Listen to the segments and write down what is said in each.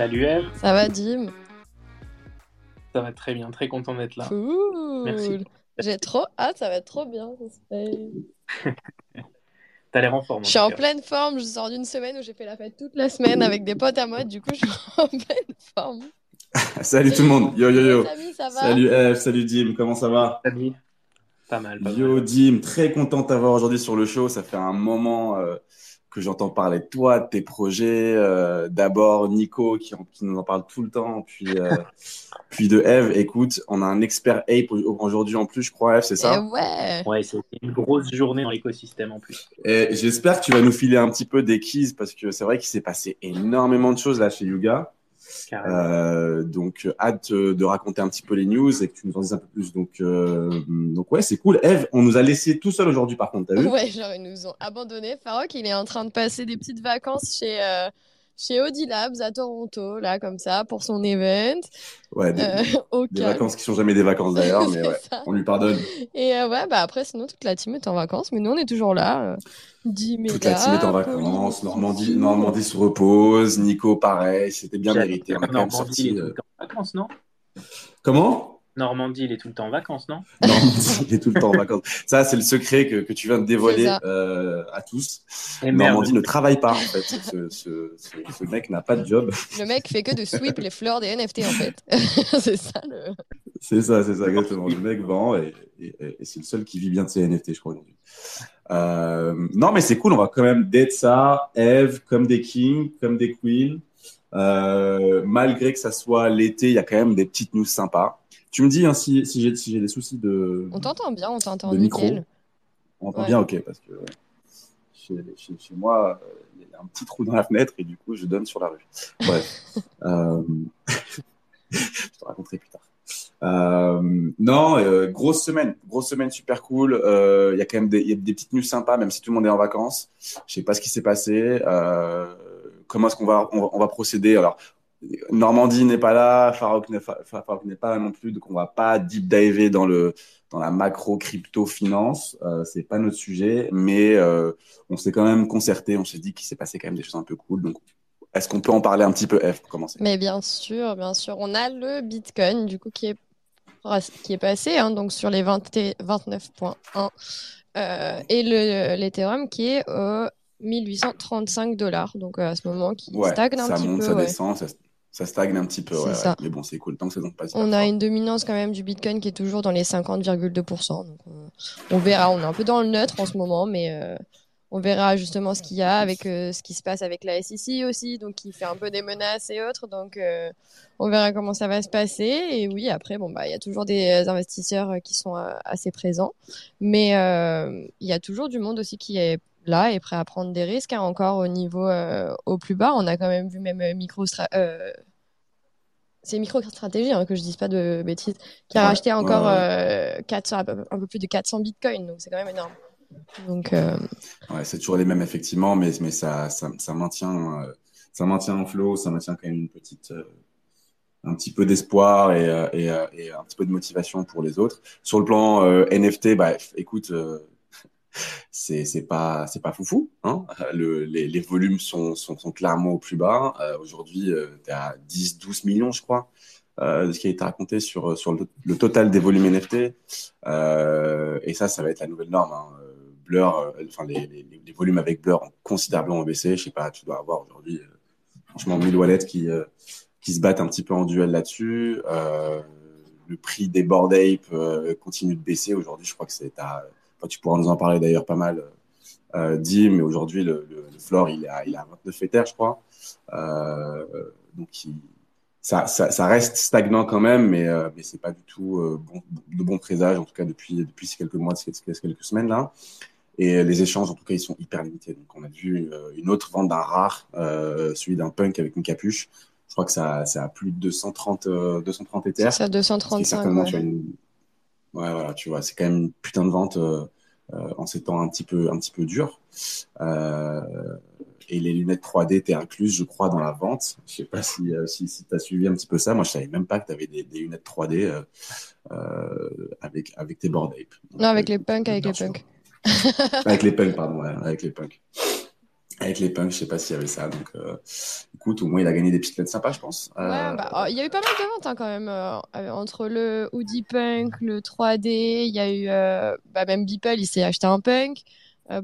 Salut Eve, Ça va, Dim? Ça va très bien, très content d'être là. Cool. Merci. J'ai trop hâte, ça va être trop bien. T'as l'air en forme. Je suis en pleine forme, je sors d'une semaine où j'ai fait la fête toute la semaine avec des potes à moi, du coup je suis en pleine forme. Salut tout le monde. Yo yo yo. Salut, ça va? Salut Eve, salut Dim, comment ça va? Salut. Pas mal, pas Yo mal. Dim, très content de t'avoir aujourd'hui sur le show. Ça fait un moment euh, que j'entends parler de toi, de tes projets. Euh, D'abord Nico qui, en- qui nous en parle tout le temps, puis euh, puis de Eve. Écoute, on a un expert Ape aujourd'hui en plus, je crois Eve, c'est Eh ça ouais Ouais, c'est une grosse journée dans l'écosystème en plus. Et j'espère que tu vas nous filer un petit peu des keys parce que c'est vrai qu'il s'est passé énormément de choses là chez Yuga. Euh, donc hâte euh, de raconter un petit peu les news et que tu nous en dises un peu plus. Donc euh, donc ouais, c'est cool. Eve, on nous a laissé tout seul aujourd'hui par contre, t'as vu? Ouais, genre ils nous ont abandonnés. Farok, il est en train de passer des petites vacances chez, euh, chez Audi Labs à Toronto, là, comme ça, pour son event. Ouais, des, Euh, au des vacances qui sont jamais des vacances d'ailleurs, mais ouais, on lui pardonne. Et euh, ouais, bah après, sinon, toute la team est en vacances, mais nous, on est toujours là. Euh, Toute la team est en vacances. Normandie, Normandie se repose, Nico pareil, c'était bien mérité. On quand même est sorti. euh, en vacances, non? Comment? Normandie, il est tout le temps en vacances, non? Normandie, il est tout le temps en vacances. Ça, c'est le secret que, que tu viens de dévoiler euh, à tous. Et merde. Normandie ne travaille pas en fait. Ce, ce, ce, ce mec n'a pas de job. Le mec fait que de sweep les fleurs des NFT, en fait. c'est ça le. C'est ça, c'est ça, exactement. Le mec vend et, et, et c'est le seul qui vit bien de ses NFT, je crois, aujourd'hui. Euh, non, mais c'est cool, on va quand même date ça, Eve, comme des kings, comme des queens. Euh, malgré que ça soit l'été, il y a quand même des petites news sympas. Tu me dis hein, si, si j'ai si des soucis de, On t'entend bien, on t'entend de micro. nickel. On entend Ouais. bien, ok, parce que chez, chez, chez moi, euh, il y a un petit trou dans la fenêtre et du coup, je donne sur la rue. Bref. euh... je te raconterai plus tard. Euh, non, euh, grosse semaine, grosse semaine super cool. Euh, Il y a quand même des, il y a des petites news sympas, même si tout le monde est en vacances. Je sais pas ce qui s'est passé. Comment est-ce qu'on va, on va, on va procéder? Alors, Normandie n'est pas là, Farouk n'est pas là non plus, donc on va pas deep diver dans le dans la macro crypto finance. Euh, c'est pas notre sujet, mais euh, on s'est quand même concerté. On s'est dit qu'il s'est passé quand même des choses un peu cool. Donc, est-ce qu'on peut en parler un petit peu, F, pour commencer? Mais bien sûr, bien sûr. On a le Bitcoin, du coup, qui est, qui est passé, hein, donc sur les 20 et- 29.1. Euh, et le, l'Ethereum qui est au 1835 dollars. Donc, euh, à ce moment, qui Ouais, stagne un ça petit monte, peu. ça ouais. descend, ça, ça stagne un petit peu. Ouais, ouais. Mais bon, c'est cool. Tant que ça ne On a une dominance quand même du Bitcoin qui est toujours dans les 50,2%. Donc on, on verra, on est un peu dans le neutre en ce moment, mais euh, on verra justement ce qu'il y a avec euh, ce qui se passe avec la SEC aussi, donc qui fait un peu des menaces et autres. Donc euh, on verra comment ça va se passer. Et oui, après, bon bah il y a toujours des investisseurs euh, qui sont euh, assez présents, mais euh, il y a toujours du monde aussi qui est là et prêt à prendre des risques. hein. encore au niveau euh, au plus bas, on a quand même vu même euh, micro euh, c'est MicroStratégie, hein, que je dise pas de bêtises, qui a Ouais, racheté encore ouais, euh, 400, un peu, un peu plus de 400 bitcoins, donc c'est quand même énorme. Donc, euh, Ouais, c'est toujours les mêmes, effectivement, mais, mais ça, ça, ça maintient, euh, ça maintient en flow, ça maintient quand même une petite, euh, un petit peu d'espoir et, euh, et, euh, et un petit peu de motivation pour les autres. Sur le plan euh, NFT, bah, écoute, euh, c'est c'est pas c'est pas foufou, hein. Le, les, volumes sont, sont, clairement au plus bas. Euh, Aujourd'hui, euh, t'es à 10-12 millions, je crois, euh, de ce qui a été raconté sur sur le, total des volumes NFT. Euh, et ça, ça va être la nouvelle norme. Hein. Euh, Blur, euh, enfin les, volumes avec Blur ont considérablement baissé. Je sais pas, tu dois avoir aujourd'hui, euh, franchement, 1000 wallets qui euh, qui se battent un petit peu en duel là-dessus. Euh, le prix des Bored Ape euh, continue de baisser. Aujourd'hui, je crois que c'est à, tu pourras nous en parler d'ailleurs pas mal, euh, dit, mais aujourd'hui, le, le, le floor, il est à, il est à 29 Ether, je crois. Euh, donc, il, ça, ça, ça reste stagnant quand même, mais, euh, mais c'est pas du tout euh, bon, de bon présage, en tout cas depuis, depuis ces quelques mois, ces ces quelques semaines là. Et les échanges, en tout cas, ils sont hyper limités. Donc, on a vu euh, une autre vente d'un rare, celui d'un punk avec une capuche. Je crois que ça, ça a plus de 230, euh, 230 c'est Ether. ça, Ce qui est 235. certainement, ouais. tu vois, une... Ouais, voilà, tu vois, c'est quand même une putain de vente euh, euh, en ces temps un petit peu, un petit peu durs. Euh, et les lunettes 3D étaient incluses, je crois, dans la vente. Je sais pas si, euh, si, si tu as suivi un petit peu ça. Moi, je savais même pas que tu avais des, des lunettes 3D euh, euh, avec, avec tes board ape. Donc, Non, avec les punks, avec les punks. avec les punks, pardon, ouais, avec les punks. Avec les punks, je sais pas s'il y avait ça. Donc, écoute, au moins, il a gagné des petites lettres sympas, je pense. Ouais, bah, oh, il y a eu pas mal de ventes hein, quand même. entre le Hoodie Punk, le 3D, il y a eu bah, même Beeple, il s'est acheté un punk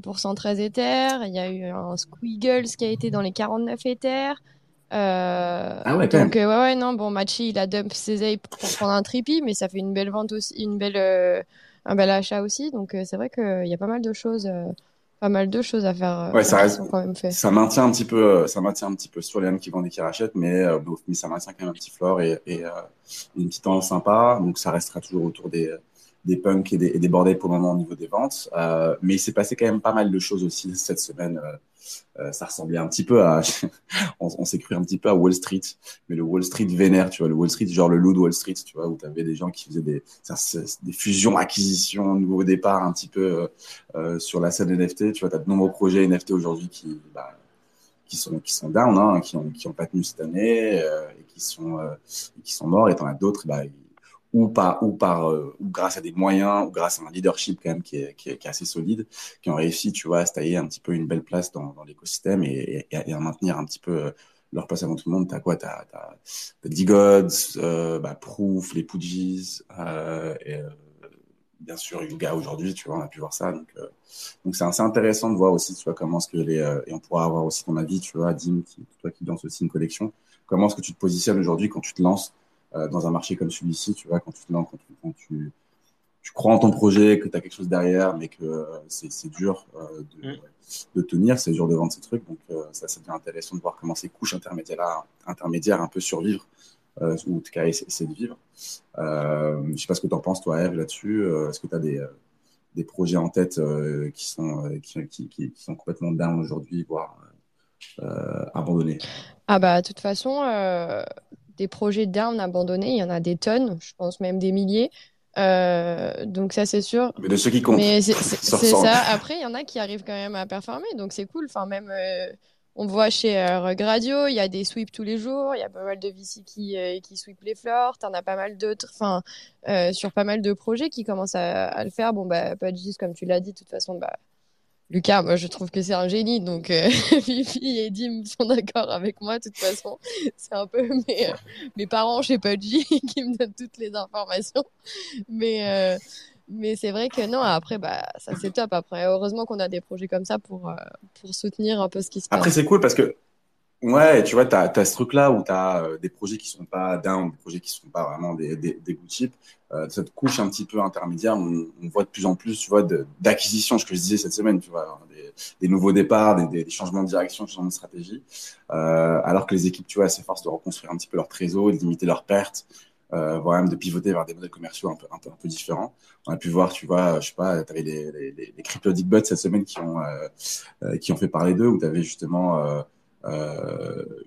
pour 113 Ethers. Il y a eu un Squiggles qui a été dans les 49 Ethers. Euh, ah ouais, donc euh, ouais, ouais, non, bon, Machi, il a dump ses ailes pour prendre un trippy, mais ça fait une belle vente aussi, une belle, euh, un bel achat aussi. Donc c'est vrai qu'il y a pas mal de choses, pas mal de choses à faire. ouais, ça reste, quand même fait. ça maintient un petit peu, ça maintient un petit peu sur les âmes qui vendent et qui rachètent, mais, mais ça maintient quand même un petit floor et, et une petite tendance sympa. Donc ça restera toujours autour des des punks et des, et des bordels pour le moment au niveau des ventes. Euh, mais il s'est passé quand même pas mal de choses aussi cette semaine. Euh, euh, ça ressemblait un petit peu à, on, s'est cru un petit peu à Wall Street, mais le Wall Street vénère, tu vois, le Wall Street, genre le loup de Wall Street, tu vois, où tu avais des gens qui faisaient des, des fusions, acquisitions, nouveaux départs un petit peu euh, euh sur la scène NFT. Tu vois, tu as de nombreux projets NFT aujourd'hui qui, bah, qui sont qui sont down, hein, qui ont qui ont pas tenu cette année et qui sont qui sont morts. Et t'en as d'autres, bah, ou par ou par euh, ou grâce à des moyens ou grâce à un leadership quand même qui est, qui est, qui est assez solide qui ont réussi tu vois à se tailler un petit peu une belle place dans, l'écosystème et, à maintenir un petit peu euh, leur place avant tout le monde. T'as quoi? T'as t'as D-Gods euh, bah, Proof les Pudgies et bien sûr Yuga aujourd'hui tu vois on a pu voir ça. Donc donc c'est assez intéressant de voir aussi tu vois comment est-ce que les et on pourra avoir aussi ton avis tu vois Dim toi qui lances aussi une collection. Comment est-ce que tu te positionnes aujourd'hui quand tu te lances euh, dans un marché comme celui-ci, tu vois, quand tu, quand tu, quand tu, tu crois en ton projet, que tu as quelque chose derrière, mais que euh, c'est dur euh, de, mm. de, tenir, c'est dur de vendre ces trucs. Donc ça, ça devient intéressant de voir comment ces couches intermédiaires, intermédiaires un peu survivre, ou en tout cas essayer de vivre. Euh, je sais pas ce que tu en penses, toi, Eve, là-dessus. Est-ce que tu as des, des projets en tête qui, sont, qui, qui, qui, sont complètement down aujourd'hui, voire abandonnés? Ah bah, de toute façon des projets d'armes abandonnés, il y en a des tonnes, je pense même des milliers. Euh, donc ça c'est sûr. Mais de ceux qui comptent. Mais c'est ça. Après il y en a qui arrivent quand même à performer, donc c'est cool. Enfin même euh, on voit chez euh, Radio, il y a des sweeps tous les jours, il y a pas mal de VC qui qui sweep les floors, t'en as pas mal d'autres. Enfin sur pas mal de projets qui commencent à, à le faire. Bon bah pas juste comme tu l'as dit, de toute façon bah Lucas, moi je trouve que c'est un génie, donc euh, Fifi et Dim sont d'accord avec moi. De toute façon, c'est un peu mes, euh, mes parents chez Pudgy qui me donnent toutes les informations. Mais, euh, mais c'est vrai que non, après, bah, ça c'est top. Après, heureusement qu'on a des projets comme ça pour, pour soutenir un peu ce qui se passe. Après, c'est cool parce que Ouais, tu vois, tu as, ce truc-là où tu as euh, des projets qui sont pas down, des projets qui sont pas vraiment des, des, des good chips. Euh, cette couche un petit peu intermédiaire, on, on voit de plus en plus, tu vois, d'acquisition, ce que je disais cette semaine, tu vois, des, des nouveaux départs, des, changements de direction, des changements de stratégie. Euh, alors que les équipes, tu vois, s'efforcent de reconstruire un petit peu leur trésor, de limiter leurs pertes, euh, voire même de pivoter vers des modèles commerciaux un peu, un peu, un peu différents. On a pu voir, tu vois, je sais pas, tu avais les, les, les, crypto cette semaine qui ont, euh, euh, qui ont fait parler d'eux, où tu avais justement euh,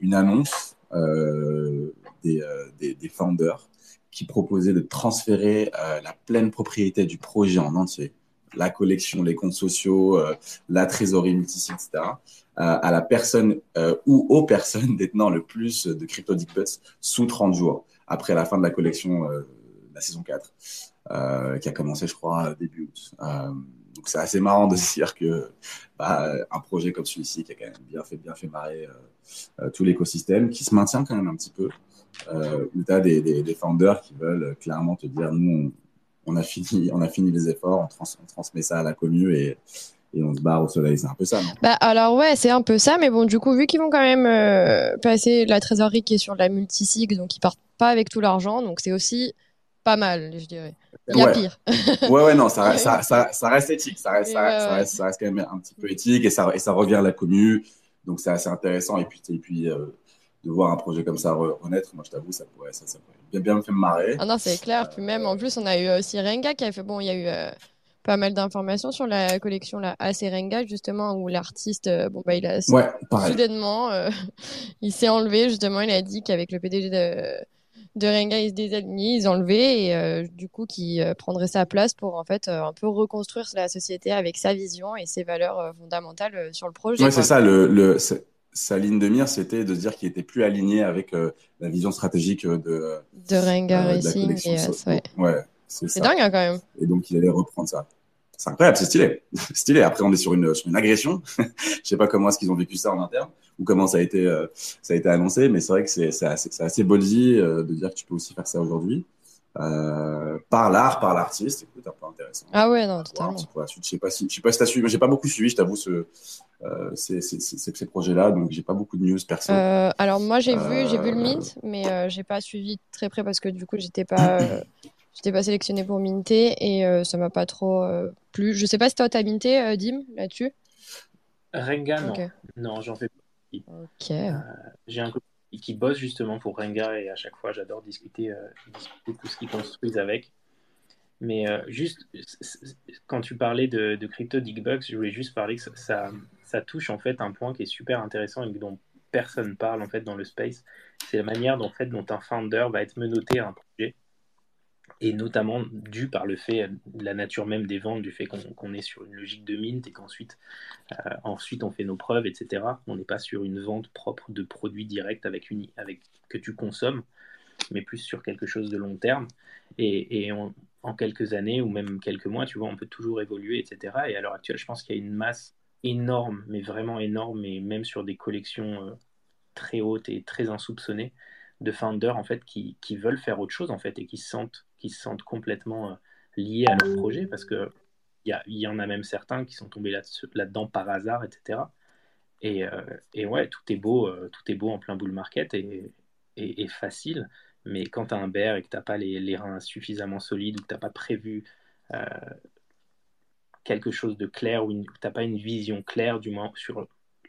une annonce euh, des, euh, des, des founders qui proposait de transférer la pleine propriété du projet en entier, la collection, les comptes sociaux, la trésorerie multisite, etc., à la personne ou aux personnes détenant le plus de crypto buts sous 30 jours après la fin de la collection, la saison 4, qui a commencé, je crois, début août. Donc c'est assez marrant de se dire que bah, un projet comme celui-ci qui a quand même bien fait, bien fait marrer euh, euh, tout l'écosystème, qui se maintient quand même un petit peu, euh, où tu as des, founders qui veulent clairement te dire nous on, a fini, on a fini les efforts, on, trans, on transmet ça à la commune et, et on se barre au soleil. C'est un peu ça, non? Bah alors ouais, c'est un peu ça, mais bon, du coup, vu qu'ils vont quand même passer la trésorerie qui est sur la multisig, donc ils partent pas avec tout l'argent, donc c'est aussi pas mal, je dirais. Il y a pire. ouais, ouais, non, ça, ça, ça, ça, reste éthique. Ça reste, ça, reste, ça, reste, quand même un petit peu éthique et ça, et ça revient à la commune. Donc, c'est assez intéressant. Et puis, et puis euh, de voir un projet comme ça renaître, moi, je t'avoue, ça pourrait, ça, ça pourrait bien, bien me faire marrer. Ah non, c'est clair. Puis même, en plus, on a eu aussi euh, Renga qui a fait, bon, il y a eu euh, pas mal d'informations sur la collection la AC Renga, justement, où l'artiste, bon, bah, il a ouais, soudainement, il s'est enlevé, justement, il a dit qu'avec le PDG de de Renga ils se désalignent, ils enlevaient et euh, du coup qui euh, prendrait sa place pour en fait euh, un peu reconstruire la société avec sa vision et ses valeurs fondamentales sur le projet. Oui, c'est ça. Le, le sa ligne de mire, c'était de se dire qu'il était plus aligné avec la vision stratégique de de Renga Racing. Et, ouais. ouais c'est dingue hein, quand même. Et donc il allait reprendre ça. C'est incroyable, c'est stylé. stylé. Après, on est sur une, sur une agression. Je sais pas comment est-ce qu'ils ont vécu ça en interne ou comment ça a été, euh, ça a été annoncé, mais c'est vrai que c'est, assez, assez ballsy euh, de dire que tu peux aussi faire ça aujourd'hui. Euh, par l'art, par l'artiste, écoute, un peu intéressant. Ah ouais, non, totalement. Suite, je sais pas si, je sais pas si t'as suivi, j'ai pas beaucoup suivi, je t'avoue, ce, euh, ces, ces, ces, ces projets-là, donc j'ai pas beaucoup de news perso. Alors moi j'ai vu, j'ai vu le mint, mais j'ai pas suivi très près parce que du coup j'étais pas, j'étais pas sélectionné pour minter et euh, ça m'a pas trop euh, plu. Je sais pas si toi t'as minté, euh, Dim, là-dessus? Renga, non. Non, j'en fais pas. Ok. Euh, J'ai un copain qui bosse justement pour Renga et à chaque fois j'adore discuter, discuter tout ce qu'ils construisent avec. Mais juste, quand tu parlais de, de Crypto Digbugs, je voulais juste parler que ça, ça, ça touche en fait un point qui est super intéressant et dont personne parle en fait dans le space. C'est la manière dont, en fait, dont un founder va être menotté à un projet et notamment dû par le fait de la nature même des ventes, du fait qu'on est sur une logique de mint et qu'ensuite euh, ensuite on fait nos preuves, etc. On n'est pas sur une vente propre de produits directs avec, une, avec que tu consommes, mais plus sur quelque chose de long terme. Et, et en quelques années ou même quelques mois, tu vois, on peut toujours évoluer, etc. Et à l'heure actuelle, je pense qu'il y a une masse énorme, mais vraiment énorme, et même sur des collections euh, très hautes et très insoupçonnées de founders en fait qui, qui veulent faire autre chose en fait et qui se sentent qui se sentent complètement euh, liés à leur projet parce que il y, en a même certains qui sont tombés là- là-dedans par hasard etc et, euh, ouais tout est beau euh, tout est beau en plein bull market et, facile. Mais quand tu as un bear et que tu n'as pas les, reins suffisamment solides ou que tu n'as pas prévu euh, quelque chose de clair ou que tu n'as pas une vision claire du moins sur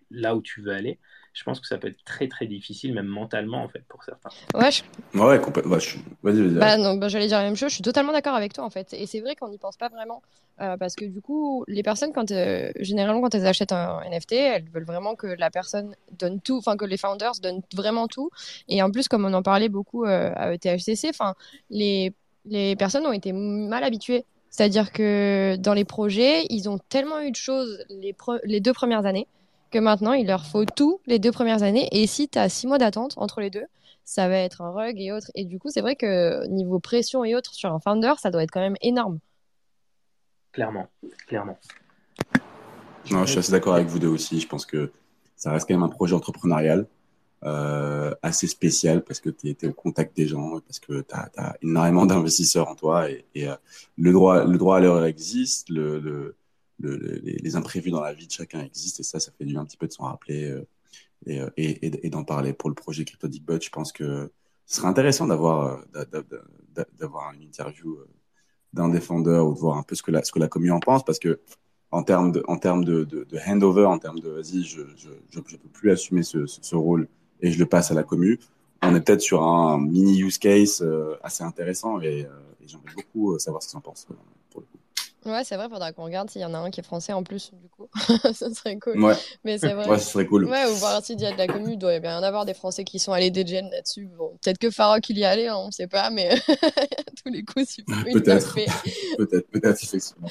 là où tu veux aller je pense que ça peut être très très difficile même mentalement en fait pour certains Ouais, je- Ouais, complètement. Ouais, je suis- Vas-y, vas-y. Bah non, bah, j'allais dire la même chose. Je suis totalement d'accord avec toi en fait. Et c'est vrai qu'on n'y pense pas vraiment euh, parce que du coup, les personnes quand euh, généralement quand elles achètent un NFT, elles veulent vraiment que la personne donne tout, enfin que les founders donnent vraiment tout. Et en plus, comme on en parlait beaucoup euh, à THCC, enfin les les personnes ont été mal habituées. C'est-à-dire que dans les projets, ils ont tellement eu de choses les, pre- les deux premières années que maintenant, il leur faut tout les deux premières années. Et si tu as six mois d'attente entre les deux, ça va être un rug et autres. Et du coup, c'est vrai que niveau pression et autres sur un founder, ça doit être quand même énorme. clairement clairement Non, je suis assez d'accord avec vous deux aussi. Je pense que ça reste quand même un projet entrepreneurial euh, assez spécial parce que tu es, au contact des gens, parce que tu as, énormément d'investisseurs en toi et, et euh, le, droit, le droit à l'erreur existe, le, le, le, les, imprévus dans la vie de chacun existent et ça, ça fait du bien un petit peu de s'en rappeler euh, et, et, d'en parler. Pour le projet Crypto je pense que ce serait intéressant d'avoir euh, d'avoir une interview euh, d'un défendeur ou de voir un peu ce que la, ce que la commune en pense parce que en termes de, en termes de, handover, en termes de vas-y, je, je, je, je, peux plus assumer ce, ce, rôle et je le passe à la commu. On est peut-être sur un mini use case euh, assez intéressant et, euh, et j'aimerais beaucoup savoir ce qu'ils en pensent euh, pour le coup. Ouais, c'est vrai, faudra qu'on regarde s'il y en a un qui est français en plus, du coup. ça serait cool. Ouais. Mais c'est vrai. Ouais, ce serait cool. Ouais, ou voir s'il y a de la commu, il doit bien y en avoir des Français qui sont allés des gens là-dessus. Bon, peut-être que Farok il y allait, hein, on sait pas, mais tous les coups, si Peut-être. peut-être, peut-être, effectivement.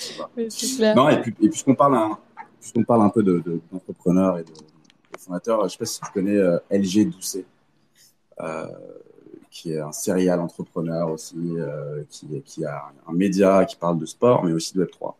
C'est clair. Non, et puis, et puisqu'on parle, un, puisqu'on parle un peu d'entrepreneurs de, de, et de, de, fondateurs, je sais pas si tu connais euh, LG Doucet. Euh, qui est un serial entrepreneur aussi, euh, qui, qui, a un média qui parle de sport, mais aussi de Web3,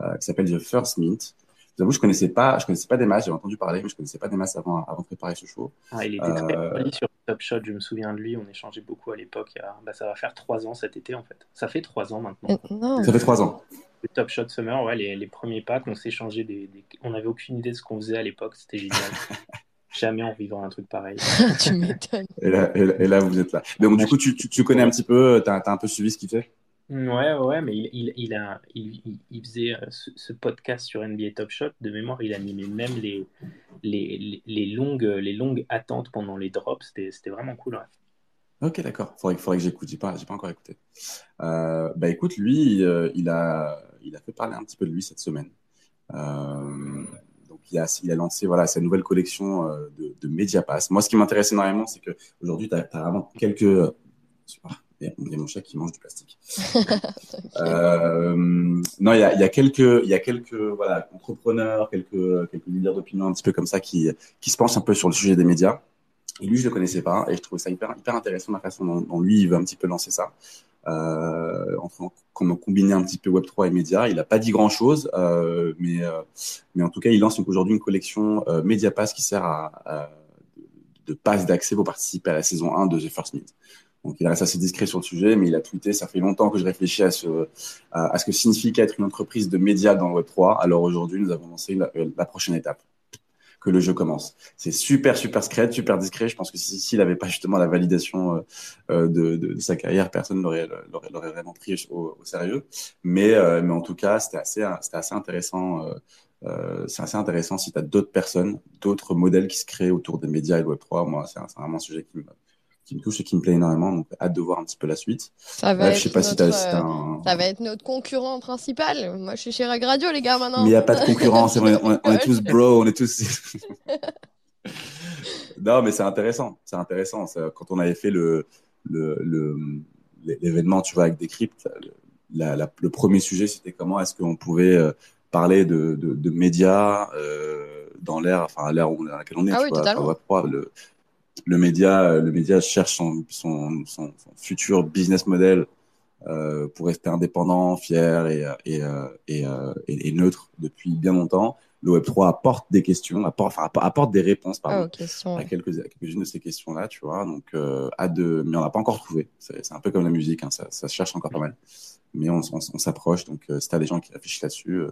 euh, qui s'appelle The First Mint. Je vous avoue, je connaissais pas, je connaissais pas des masses, j'ai entendu parler, mais je connaissais pas des masses avant, avant de préparer ce show. Ah, il était très poli sur Top Shot, je me souviens de lui, on échangeait beaucoup à l'époque. Bah, ça va faire trois ans cet été en fait. Ça fait trois ans maintenant. Non. Ça fait trois ans. Le Top Shot Summer, ouais, les, les premiers packs, on s'échangeait des, des... On n'avait aucune idée de ce qu'on faisait à l'époque, c'était génial. Jamais on vivra un truc pareil. tu m'étonnes. Et là, et, là, et là, vous êtes là. Donc, du coup, tu, tu, tu connais un petit peu, tu as, as, un peu suivi ce qu'il fait? Ouais, ouais, mais il, il, il a, il, il, faisait ce, ce, podcast sur NBA Top Shot. De mémoire, il animait même les, les, les, les longues, les longues attentes pendant les drops. C'était vraiment cool, ouais. Ok, d'accord. Faudrait, faudrait que j'écoute. J'ai pas, j'ai pas encore écouté. Euh, bah, écoute, lui, euh, il a, il a fait parler un petit peu de lui cette semaine. Euh, il a, il a lancé voilà, sa nouvelle collection euh, de, de Mediapass. Moi, ce qui m'intéresse énormément, c'est qu'aujourd'hui, tu as, as, vraiment quelques. Il y a mon chat qui mange du plastique. euh, non, il y a, il y a quelques, il y a quelques voilà, entrepreneurs, quelques, quelques leaders d'opinion un petit peu comme ça qui, qui se penchent un peu sur le sujet des médias. Et lui, je le connaissais pas et je trouvais ça hyper, hyper intéressant la façon dont, dont lui, il veut un petit peu lancer ça. Euh, en, en, combiné un petit peu Web3 et médias. Il n'a pas dit grand-chose, euh, mais, euh, mais en tout cas, il lance aujourd'hui une collection euh, MediaPass qui sert à, à de, passe d'accès pour participer à la saison 1 de The First Meet. Donc il reste assez discret sur le sujet, mais il a tweeté, ça fait longtemps que je réfléchis à ce, à, ce que signifie être une entreprise de médias dans le Web3. Alors aujourd'hui, nous avons lancé la, la prochaine étape que le jeu commence. C'est super, super secret, super discret. Je pense que s'il si, n'avait pas justement la validation euh, euh, de, de, sa carrière, personne l'aurait l'aurait vraiment pris au, au sérieux. Mais, euh, mais en tout cas, c'était assez, c'était assez intéressant. C'est assez intéressant si tu as d'autres personnes, d'autres modèles qui se créent autour des médias et Web3. Moi, c'est vraiment un sujet qui me, qui me touche et qui me plaît énormément. Donc, hâte de voir un petit peu la suite. Ça va, Bref, être, je sais pas notre, si un... ça va être notre concurrent principal. Moi, je suis chez Rag Radio, les gars, maintenant. Mais il n'y a pas de concurrence. on, est, on, on est tous bro, on est tous. non, mais c'est intéressant. C'est intéressant. Quand on avait fait le, le, le, l'événement, tu vois, avec Decrypt, la, la, le premier sujet, c'était comment est-ce qu'on pouvait euh, parler de, de, de médias euh, dans l'ère, enfin, à l'ère dans laquelle on est. Ah tu oui, vois, totalement. le, le média, le média cherche son, son, son, son futur business model euh, pour rester indépendant, fier et, et, et, et, et, neutre depuis bien longtemps. Le Web3 apporte des questions, apporte, enfin, apporte des réponses pardon, oh, question, à quelques, quelques-unes de ces questions-là, tu vois. Donc, euh, hâte de, mais on n'a pas encore trouvé. C'est, un peu comme la musique, hein, ça, ça se cherche encore pas mal. Mais on, on, on s'approche. Donc, euh, si t'as des gens qui réfléchissent là-dessus,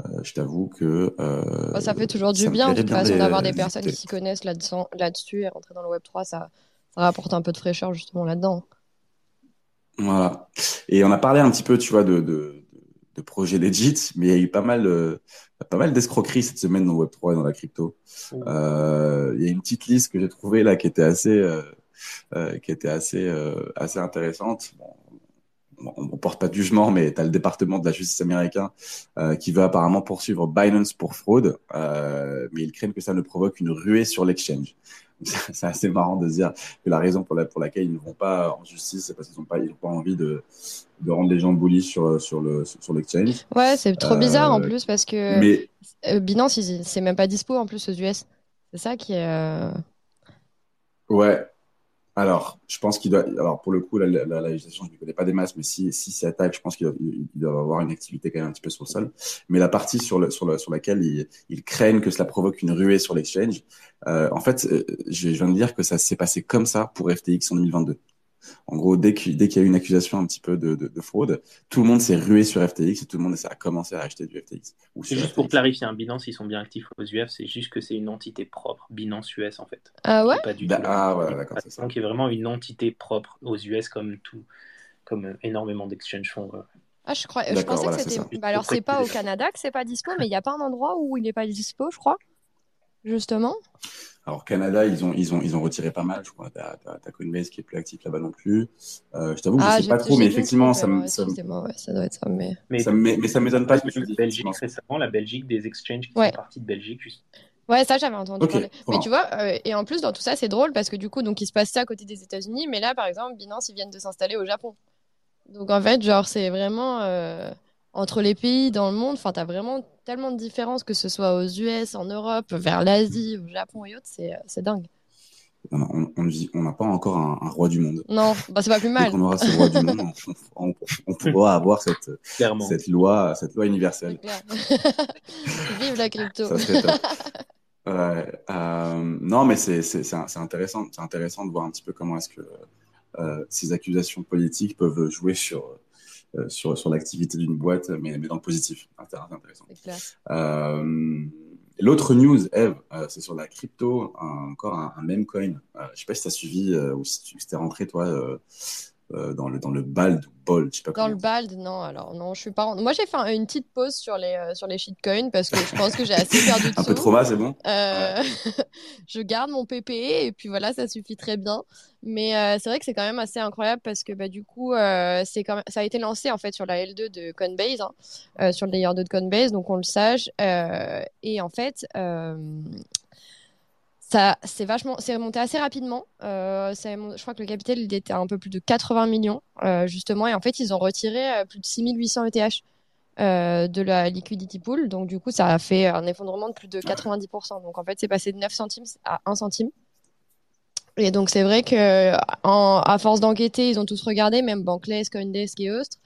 euh, je t'avoue que bah, ça fait toujours du bien de toute façon d'avoir des personnes qui s'y connaissent là-dessus, là-dessus et rentrer dans le Web 3 ça, ça rapporte un peu de fraîcheur justement là-dedans. Voilà. Et on a parlé un petit peu, tu vois, de, de, de projets legit, mais il y a eu pas mal, euh, pas mal d'escroqueries cette semaine dans le Web 3 et dans la crypto. Oh. Euh, il y a une petite liste que j'ai trouvée là qui était assez, euh, qui était assez, assez intéressante. Bon, on, on porte pas de jugement, mais tu as le département de la justice américain euh, qui veut apparemment poursuivre Binance pour fraude, euh, mais ils craignent que ça ne provoque une ruée sur l'exchange. C'est assez marrant de se dire que la raison pour, la, pour laquelle ils ne vont pas en justice, c'est parce qu'ils n'ont pas, ils ont pas envie de, de rendre les gens bullies sur, sur le sur l'exchange. Ouais, c'est trop bizarre en plus parce que mais... Binance, c'est même pas dispo en plus aux US. C'est ça qui est. Euh... Ouais, alors, je pense qu'il doit. Alors, pour le coup, la, la, la législation, je ne connais pas des masses, mais si, si c'est attaque, je pense qu'il doit, avoir une activité quand même un petit peu sur le sol. Mais la partie sur, le, sur, le, sur laquelle ils, craignent que cela provoque une ruée sur l'exchange, euh, en fait, je viens de dire que ça s'est passé comme ça pour FTX en 2022. En gros, dès qu'il dès y a eu une accusation un petit peu de, de, de, fraude, tout le monde s'est rué sur FTX et tout le monde a commencé à acheter du FTX. C'est juste FTX. pour clarifier, un Binance, ils sont bien actifs aux US, c'est juste que c'est une entité propre, Binance US en fait. Ah ouais? Pas du bah, tout Ah ouais, d'accord, c'est ça. Donc, il y a vraiment une entité propre aux US comme tout, comme énormément d'exchanges font. Ah, je, crois, je pensais voilà, que c'était. Bah, alors, c'est pas au Canada que c'est pas dispo, mais il n'y a pas un endroit où il n'est pas dispo, je crois. Justement? Alors Canada, ils ont ils ont ils ont retiré pas mal. Je crois t'as t'as Coinbase qui est plus actif là-bas non plus. Euh, je t'avoue que ah, je sais pas trop, mais effectivement ça me ça, ouais, ça doit être ça, mais mais ça mais, mais ça m'étonne pas. Que tu dis, Belgique récemment, la Belgique des exchanges qui ouais. sont partis de Belgique juste. Ouais, ça j'avais entendu okay, parler. Mais tu vois, euh, et en plus dans tout ça c'est drôle parce que du coup donc il se passe ça à côté des États-Unis, mais là par exemple Binance ils viennent de s'installer au Japon. Donc en fait genre c'est vraiment euh, entre les pays dans le monde, enfin, tu as vraiment tellement de différences, que ce soit aux US, en Europe, vers l'Asie, au Japon et autres, c'est dingue. On n'a on, pas encore un, un, roi du monde. Non, bah, c'est pas plus mal. Qu'on aura ce roi du monde, on, on, on pourra avoir cette, cette, loi, cette loi universelle. Vive la crypto. Ça serait top. Ouais, euh, non, mais c'est intéressant, c'est intéressant de voir un petit peu comment est-ce que euh, ces accusations politiques peuvent jouer sur euh, sur, sur l'activité d'une boîte, mais, mais dans le positif. Intéressant. Euh, L'autre news, Eve, euh, c'est sur la crypto, un, encore un, un même coin. Je sais pas si tu as suivi ou si tu es rentré, toi, euh, dans, le, dans le BALD. Je sais pas dans le BALD, non. Alors, non, je suis pas. Moi, j'ai fait une petite pause sur les, euh, sur les shitcoins parce que je pense que j'ai assez perdu de Un peu de trauma, c'est bon euh, ouais. Je garde mon PPE et puis voilà, ça suffit très bien. Mais euh, c'est vrai que c'est quand même assez incroyable parce que bah, du coup, c'est quand même... ça a été lancé en fait sur la L2 de Coinbase, hein, sur le layer 2 de Coinbase, donc on le sache. et en fait, c'est vachement c'est remonté assez rapidement. Euh, je crois que le capital il était à un peu plus de 80 millions euh, justement. Et en fait ils ont retiré euh, plus de 6800 ETH de la liquidity pool. Donc du coup ça a fait un effondrement de plus de 90% donc en fait c'est passé de 9 centimes à 1 centime. Et donc c'est vrai que à force d'enquêter, ils ont tous regardé, même Bankless, Coindesk et autres.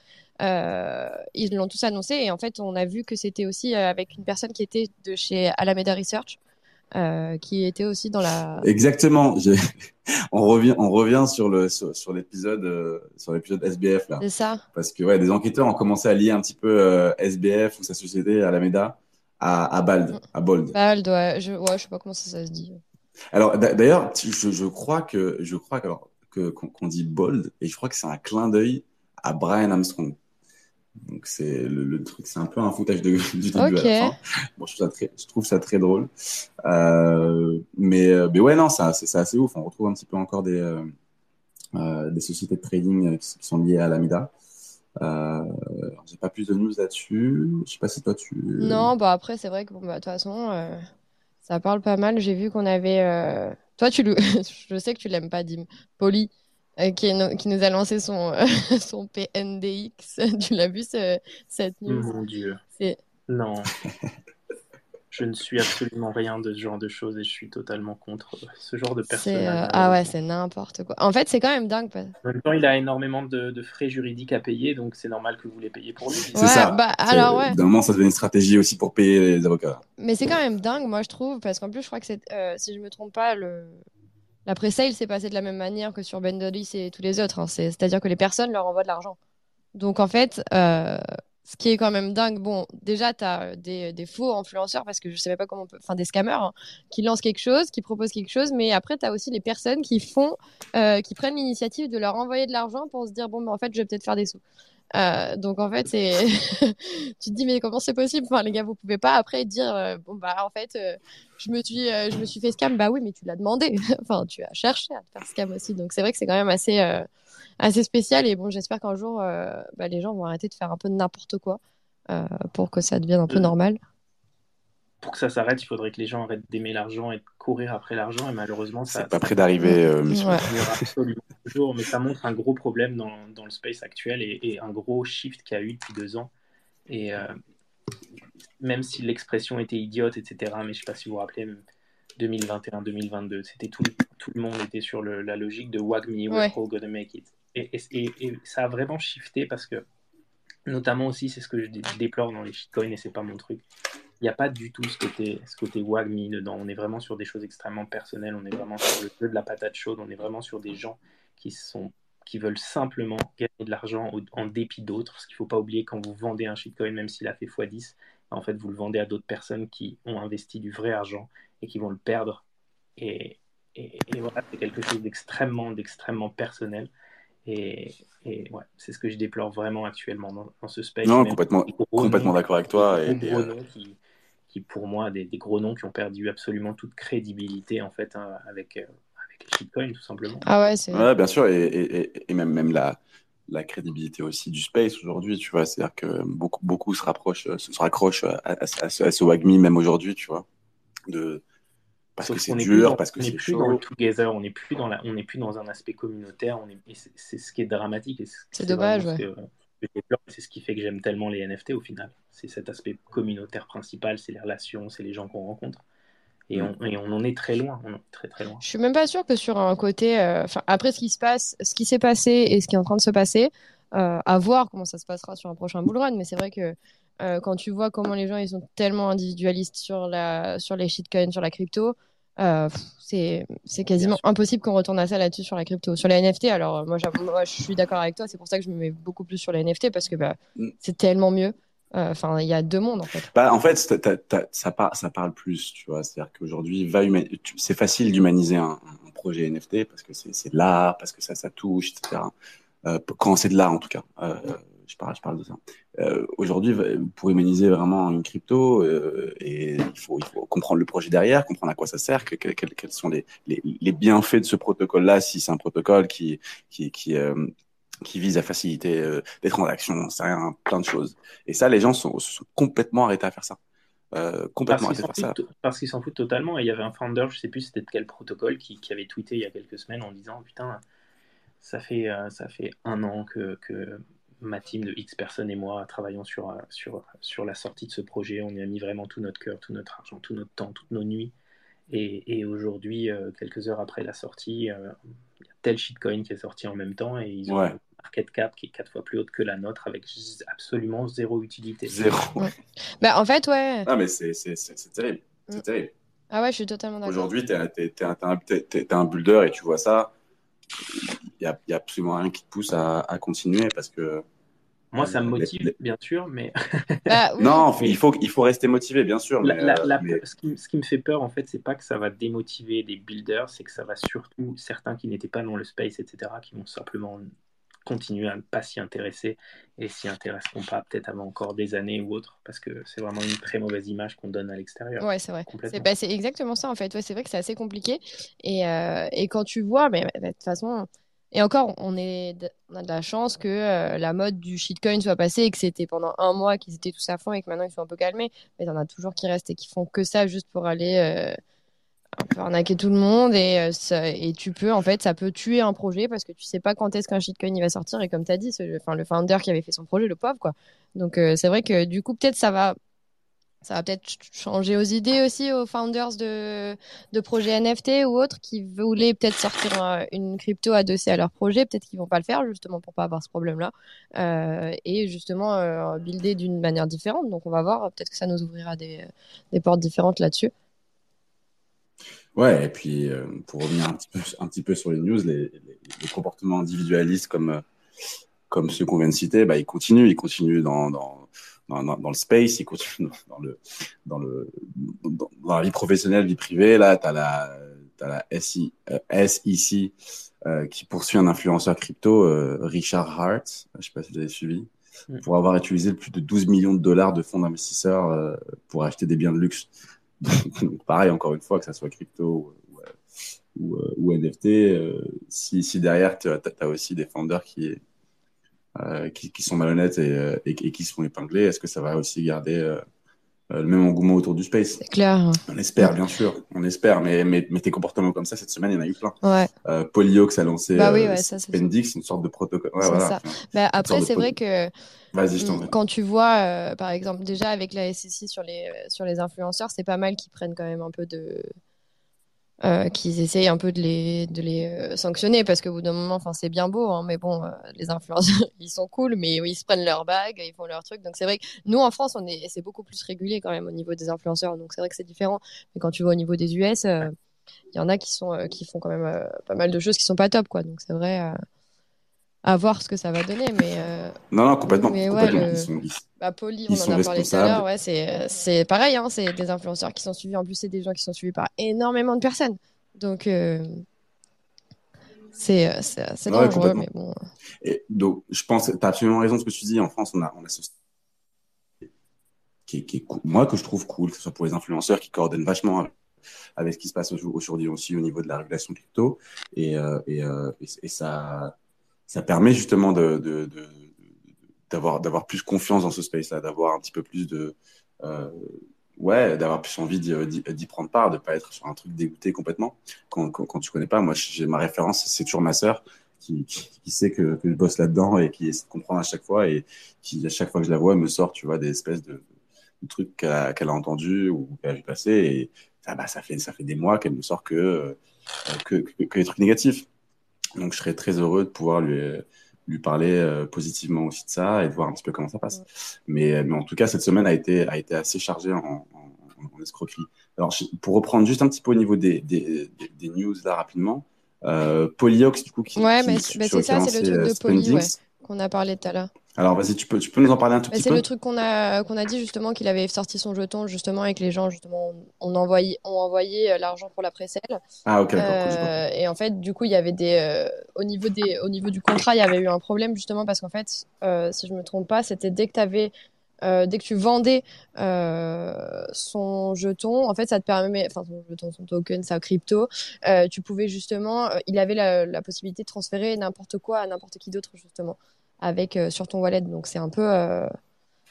Euh, ils l'ont tous annoncé. Et en fait on a vu que c'était aussi avec une personne qui était de chez Alameda Research euh, qui était aussi dans la exactement. On revient on revient sur le sur, l'épisode euh, sur l'épisode SBF là. C'est ça. Parce que ouais des enquêteurs ont commencé à lier un petit peu euh, SBF ou sa société Alameda à, à Bald à Bold. Bald ouais je ouais je sais pas comment ça, ça se dit. Alors d'ailleurs je, je crois que je crois que qu'on dit Bold et je crois que c'est un clin d'œil à Brian Armstrong donc c'est le, truc, c'est un peu un foutage de, du début à la fin. Bon, je trouve ça très, je trouve ça très drôle. Euh, mais, euh, mais ouais, non, ça, c'est assez ouf. On retrouve un petit peu encore des, euh, des sociétés de trading qui, sont liées à l'Amida. Euh, J'ai pas plus de news là-dessus. Je sais pas si toi tu. Non, bah après c'est vrai que bon, bah, de toute façon, ça parle pas mal. J'ai vu qu'on avait. Toi, tu je sais que tu l'aimes pas, Dim. Poli. Euh, qui, qui, nous a lancé son, son PNDX. tu l'as vu cette news? Mon Dieu. Non. je ne suis absolument rien de ce genre de choses et je suis totalement contre ce genre de personne. Euh, ah ouais, c'est n'importe quoi. En fait, c'est quand même dingue. En même temps, il a énormément de, frais juridiques à payer, donc c'est normal que vous les payez pour lui. C'est ça. Bah, alors, ouais. D'un moment, ça devient une stratégie aussi pour payer les avocats. Mais c'est quand même dingue, moi, je trouve, parce qu'en plus, je crois que c'est, euh, si je me trompe pas, le, la pré-sale s'est passée de la même manière que sur Bendolis et tous les autres. Hein. C'est-à-dire que les personnes leur envoient de l'argent. Donc en fait, euh, ce qui est quand même dingue, bon, déjà, tu as des, faux influenceurs, parce que je ne sais pas comment on peut, enfin des scammers, hein, qui lancent quelque chose, qui proposent quelque chose, mais après, tu as aussi les personnes qui font, euh, qui prennent l'initiative de leur envoyer de l'argent pour se dire, bon, ben, en fait, je vais peut-être faire des sous. Euh, donc en fait, c'est tu te dis mais comment c'est possible? Enfin les gars, vous pouvez pas après dire euh, bon bah en fait euh, je me suis je me suis fait scam. Bah oui, mais tu l'as demandé. enfin, tu as cherché à te faire scam aussi. Donc c'est vrai que c'est quand même assez assez spécial et bon, j'espère qu'un jour bah, les gens vont arrêter de faire un peu n'importe quoi pour que ça devienne un peu normal pour que ça s'arrête, il faudrait que les gens arrêtent d'aimer l'argent et de courir après l'argent. Et malheureusement, ça. C'est pas près d'arriver, euh, monsieur. absolument toujours, mais ça montre un gros problème dans, dans le space actuel et, un gros shift qu'il y a eu depuis deux ans. Et euh, même si l'expression était idiote, etc., mais je sais pas si vous vous rappelez, 2021-2022, c'était tout, tout le monde était sur le, la logique de Wag me, we're all gonna make it. Et, et, et, ça a vraiment shifté parce que, notamment aussi, c'est ce que je déplore dans les shitcoins et c'est pas mon truc il n'y a pas du tout ce côté, ce côté wagmi dedans. On est vraiment sur des choses extrêmement personnelles. On est vraiment sur le jeu de la patate chaude. On est vraiment sur des gens qui sont qui veulent simplement gagner de l'argent en dépit d'autres. Parce qu'il ne faut pas oublier quand vous vendez un shitcoin, même s'il a fait x10, en fait, vous le vendez à d'autres personnes qui ont investi du vrai argent et qui vont le perdre. Et, et, voilà, c'est quelque chose d'extrêmement, d'extrêmement personnel. Et, et ouais, c'est ce que je déplore vraiment actuellement dans, ce space. Non, complètement, complètement d'accord avec toi. Et, qui, qui pour moi des, des, gros noms qui ont perdu absolument toute crédibilité en fait hein, avec, euh, avec les shitcoins tout simplement. Ah ouais, c'est. Ouais, bien sûr, et, et, et, même, même la, la crédibilité aussi du space aujourd'hui, tu vois, c'est-à-dire que beaucoup, beaucoup se rapprochent, se, se raccrochent à, à, à, ce, à ce WAGMI même aujourd'hui, tu vois, de parce que c'est dur, parce que c'est chaud. Dans le together, on n'est plus dans la, on n'est plus dans un aspect communautaire, on est, c'est ce qui est dramatique. C'est dommage, ouais c'est ce qui fait que j'aime tellement les NFT au final. C'est cet aspect communautaire principal, c'est les relations, c'est les gens qu'on rencontre. Et on, et on, en est très loin, on très très loin. Je suis même pas sûr que sur un côté, euh, après ce qui se passe, ce qui s'est passé et ce qui est en train de se passer, euh, à voir comment ça se passera sur un prochain bull run. Mais c'est vrai que euh, quand tu vois comment les gens ils sont tellement individualistes sur la, sur les shitcoins, sur la crypto, euh, c'est quasiment impossible qu'on retourne à ça là-dessus sur la crypto. Sur les NFT, alors moi, moi je suis d'accord avec toi, c'est pour ça que je me mets beaucoup plus sur les NFT parce que bah, mm. c'est tellement mieux. Euh, enfin, il y a deux mondes en fait. Bah, en fait, ça, par, ça parle plus, tu vois. C'est-à-dire qu'aujourd'hui, c'est facile d'humaniser un, un, projet NFT parce que c'est de l'art, parce que ça, ça touche, etc. Euh, quand c'est de l'art en tout cas. Je parle, je parle de ça. Euh, Aujourd'hui, pour humaniser vraiment une crypto, euh, et il faut, il faut comprendre le projet derrière, comprendre à quoi ça sert, que, quels sont les, les, les, bienfaits de ce protocole-là, si c'est un protocole qui, qui, qui, euh, qui vise à faciliter des transactions, c'est rien, plein de choses. Et ça, les gens sont, sont complètement arrêtés à faire ça. Euh, complètement arrêtés à faire ça. Parce qu'ils s'en foutent totalement. Et il y avait un founder, je sais plus c'était de quel protocole, qui, qui, avait tweeté il y a quelques semaines en disant putain, ça fait, ça fait un an que, que ma team de X personnes et moi travaillons sur, sur, sur la sortie de ce projet. On y a mis vraiment tout notre cœur, tout notre argent, tout notre temps, toutes nos nuits. Et, aujourd'hui, quelques heures après la sortie, il y a tel shitcoin qui est sorti en même temps et ils ont un market cap qui est quatre fois plus haute que la nôtre avec absolument zéro utilité. Zéro. Bah, en fait, ouais. Ah, mais c'est terrible. C'est mm. terrible. Ah ouais, je suis totalement d'accord. Aujourd'hui, tu es, un builder et tu vois ça. Il n'y a, y a, absolument rien qui te pousse à, à continuer parce que moi, ça me motive, bien sûr, mais. Bah, non, il faut, il faut rester motivé, bien sûr. Mais, euh, Ce, qui, me fait peur, en fait, c'est pas que ça va démotiver les builders, c'est que ça va surtout, certains qui n'étaient pas dans le space, etc., qui vont simplement continuer à ne pas s'y intéresser et s'y intéresseront pas peut-être avant encore des années ou autres, parce que c'est vraiment une très mauvaise image qu'on donne à l'extérieur. Ouais, c'est vrai. Bah, c'est exactement ça, en fait. Ouais, c'est vrai que c'est assez compliqué. Et, euh, et, quand tu vois, mais bah, de toute façon et encore, on, est, a de la chance que euh, la mode du shitcoin soit passée et que c'était pendant un mois qu'ils étaient tous à fond et que maintenant ils sont un peu calmés. Mais il y en a toujours qui restent et qui font que ça juste pour aller euh, un peu arnaquer tout le monde. Et, euh, et tu peux, en fait, ça peut tuer un projet parce que tu sais pas quand est-ce qu'un shitcoin il va sortir. Et comme tu as dit, le founder qui avait fait son projet, le pauvre, quoi. Donc c'est vrai que du coup, peut-être ça va ça va peut-être changer aux idées aussi aux founders de, projets NFT ou autres qui voulaient peut-être sortir une crypto adossée à leur projet. Peut-être qu'ils vont pas le faire justement pour pas avoir ce problème-là euh, et justement euh, builder d'une manière différente. Donc on va voir. Peut-être que ça nous ouvrira des, portes différentes là-dessus. Ouais, et puis euh, pour revenir un petit, peu, sur les news, les, comportements individualistes comme, comme ceux qu'on vient de citer, bah, ils continuent, ils continuent dans dans, dans, le space, dans, le, dans, le, dans, la vie professionnelle, vie privée. Là, tu as la, as la SI, euh, SEC euh, qui poursuit un influenceur crypto, euh, Richard Hart, je sais pas si vous avez suivi, pour avoir utilisé plus de 12 millions de dollars de fonds d'investisseurs euh, pour acheter des biens de luxe. Donc, pareil, encore une fois, que ça soit crypto ou, ou, ou NFT, si, si derrière, tu as, aussi des founders qui, qui, qui, sont malhonnêtes et, euh, et, et, qui se font épingler, est-ce que ça va aussi garder euh, le même engouement autour du space? C'est clair. On espère, bien sûr, on espère, mais, mais, mais, tes comportements comme ça, cette semaine, il y en a eu plein. Ouais. Euh, Polyox a lancé bah oui, ouais, ça, Spendix, une sorte de protocole. Ouais, voilà, ça. Bah, après, c'est vrai que je quand tu vois, euh, par exemple, déjà avec la SEC sur les, sur les influenceurs, c'est pas mal qu'ils prennent quand même un peu de euh, qu'ils essayent un peu de les, de les euh, sanctionner parce qu'au bout d'un moment, enfin, c'est bien beau, hein, mais bon, euh, les influenceurs, ils sont cool, mais ils se prennent leur bague, ils font leur truc. Donc c'est vrai que nous, en France, on est, c'est beaucoup plus régulier quand même au niveau des influenceurs. Donc c'est vrai que c'est différent. Mais quand tu vas au niveau des US, il y en a qui sont, qui font quand même pas mal de choses qui sont pas top, quoi. Donc c'est vrai à voir ce que ça va donner. Mais, euh... Non, non, complètement. Mais ouais, complètement. Le... Ils sont, ils... Bah, Poly, on en a parlé tout à l'heure. Ouais, c'est, c'est pareil, hein, c'est des influenceurs qui sont suivis. En plus, c'est des gens qui sont suivis par énormément de personnes. Donc, euh... c'est, c'est, c'est ouais, dangereux, mais bon. Et donc, je pense, tu as absolument raison de ce que tu dis. En France, on a, on a ce qui est, qui est cool. moi que je trouve cool, que ce soit pour les influenceurs qui coordonnent vachement avec, avec ce qui se passe aujourd'hui aussi au niveau de la régulation crypto et, euh, et, euh, et, et ça ça permet justement de, de, de d'avoir d'avoir plus confiance dans ce space là d'avoir un petit peu plus de euh, ouais d'avoir plus envie d'y prendre part de pas être sur un truc dégoûté complètement. Quand, quand, quand tu connais pas moi j'ai ma référence c'est toujours ma sœur qui, qui, sait que, que je bosse là-dedans et qui essaie de comprendre à chaque fois et qui à chaque fois que je la vois me sort tu vois des espèces de, trucs qu'elle a, qu a entendu ou qu'elle a vu passer et ça bah ça fait ça fait des mois qu'elle me sort que, euh, que, que que trucs négatifs donc, je serais très heureux de pouvoir lui, lui parler euh, positivement aussi de ça et de voir un petit peu comment ça passe. Mais, mais en tout cas, cette semaine a été, a été assez chargée en, en, en escroquerie. Alors, pour reprendre juste un petit peu au niveau des, des, des, des news là rapidement, euh, Polyox, du coup, qui. Ouais, qui, mais, mais c'est ça, c'est le truc de Poly, ouais, qu'on a parlé tout à l'heure. Alors vas-y, tu peux, tu peux nous en parler un tout bah, petit peu? C'est le truc qu'on a, qu'on a dit justement qu'il avait sorti son jeton justement avec les gens justement on envoyé, on envoyé euh, l'argent pour la précelle. Ah ok d'accord. Euh, et en fait du coup il y avait des euh, au niveau des au niveau du contrat il y avait eu un problème justement parce qu'en fait euh, si je me trompe pas c'était dès que tu avais euh, dès que tu vendais euh, son jeton, en fait, ça te permet, enfin son jeton, son token, sa crypto, euh, tu pouvais justement, il avait la, la possibilité de transférer n'importe quoi à n'importe qui d'autre justement avec euh, sur ton wallet. Donc c'est un peu, euh,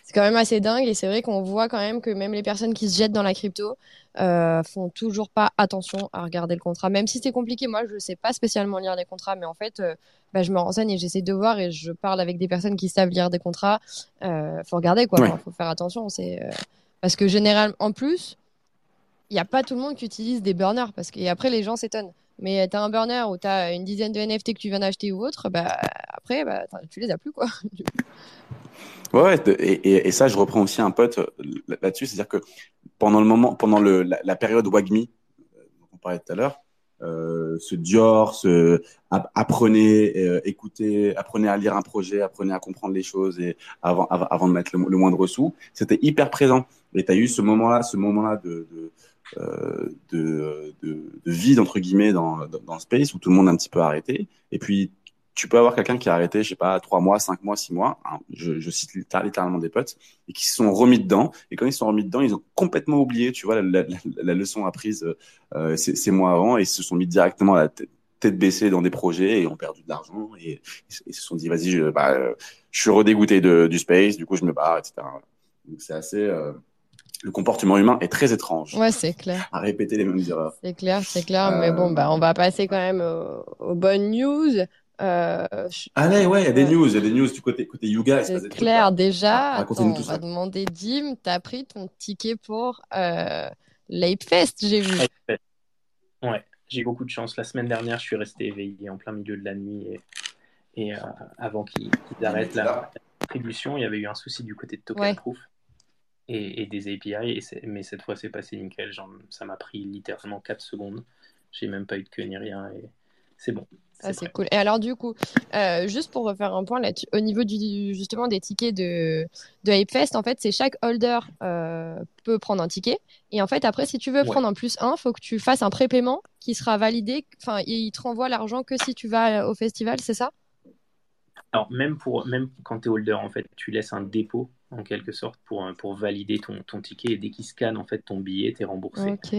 c'est quand même assez dingue et c'est vrai qu'on voit quand même que même les personnes qui se jettent dans la crypto euh, font toujours pas attention à regarder le contrat, même si c'est compliqué. Moi, je sais pas spécialement lire des contrats, mais en fait, euh, bah, je me renseigne et j'essaie de voir et je parle avec des personnes qui savent lire des contrats. Euh, faut regarder quoi, ouais. faut faire attention. C'est parce que généralement, en plus, il n'y a pas tout le monde qui utilise des burners parce que après les gens s'étonnent. Mais tu as un burner ou tu as une dizaine de NFT que tu viens d'acheter ou autre, bah, après, bah, tu les as plus. quoi. ouais, et, ça, je reprends aussi un pote là-dessus. C'est-à-dire que pendant, le moment, pendant la, période WAGMI, euh, dont on parlait tout à l'heure, euh, ce Dior, apprenez, euh, écoutez, apprenez à lire un projet, apprenez à comprendre les choses et avant, de mettre le, moindre sou, c'était hyper présent. Et tu as eu ce moment-là, ce moment-là de, de, de, de, vide entre guillemets dans, dans, dans, Space où tout le monde a un petit peu arrêté. Et puis tu peux avoir quelqu'un qui a arrêté, je sais pas, trois mois, cinq mois, six mois. Hein, je, je, cite littéralement des potes et qui se sont remis dedans. Et quand ils se sont remis dedans, ils ont complètement oublié, tu vois, la, la, la leçon apprise euh, ces, ces, mois avant et ils se sont mis directement à la tête, baissée dans des projets et ont perdu de l'argent et, ils se sont dit vas-y, je, bah, je suis redégoûté de, du space, du coup je me barre, etc. Donc c'est assez euh, le comportement humain est très étrange. Ouais, c'est clair. À répéter les mêmes erreurs. C'est clair, c'est clair. Mais bon, bah, on va passer quand même aux, bonnes news. Euh, Allez, ouais, il y a des news, il y a des news du côté, côté Yuga. C'est clair, déjà. Ah, attends, on va demander Dim, t'as pris ton ticket pour euh, l'Apefest, j'ai vu. Ouais, j'ai beaucoup de chance. La semaine dernière, je suis resté éveillé en plein milieu de la nuit et, et euh, avant qu'ils arrêtent la distribution, il y avait eu un souci du côté de Token Proof et, des API, mais cette fois c'est passé nickel. Genre, ça m'a pris littéralement 4 secondes. J'ai même pas eu de queue ni rien et c'est bon. Ah, c'est cool. Et alors, du coup, euh, juste pour refaire un point là au niveau du, justement des tickets de, de Hypefest, en fait, c'est chaque holder euh, peut prendre un ticket. Et en fait, après, si tu veux prendre un plus un, faut que tu fasses un prépaiement qui sera validé. Enfin, il te renvoie l'argent que si tu vas au festival, c'est ça? Alors, même, pour, même quand tu es holder, en fait, tu laisses un dépôt en quelque sorte pour, pour valider ton, ton ticket et dès qu'il scanne en fait ton billet, tu es remboursé. Ok.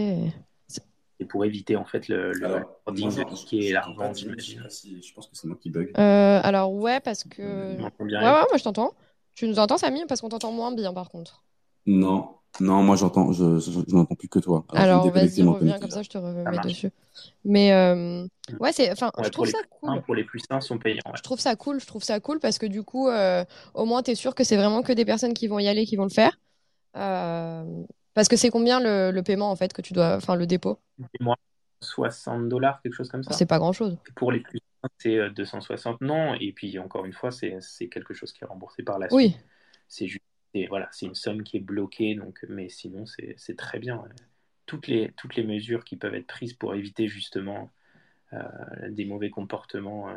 Et pour éviter en fait le, le de ticket et l'argent, j'imagine. Je pense que c'est moi qui bug. Euh, alors ouais, parce que. ouais, ouais, moi je t'entends. Tu nous entends, Samy? Parce qu'on t'entend moins bien par contre. Non, non, moi j'entends, je, je, n'entends plus que toi. Alors, vas-y, reviens comme ça, je te remets dessus. Mais euh, ouais, c'est, enfin, je trouve ça cool. Pour les plus sains, sont payants. Je trouve ça cool, je trouve ça cool parce que du coup, euh, au moins, tu es sûr que c'est vraiment que des personnes qui vont y aller, qui vont le faire. Euh, parce que c'est combien le, le, paiement en fait que tu dois, enfin le dépôt? Moi, 60 dollars, quelque chose comme ça. C'est pas grand chose. Pour les plus sains, c'est 260 non. Et puis encore une fois, c'est quelque chose qui est remboursé par la suite. Oui. C'est juste voilà, c'est une somme qui est bloquée, donc, mais sinon c'est très bien. Toutes les, toutes les mesures qui peuvent être prises pour éviter justement euh, des mauvais comportements euh,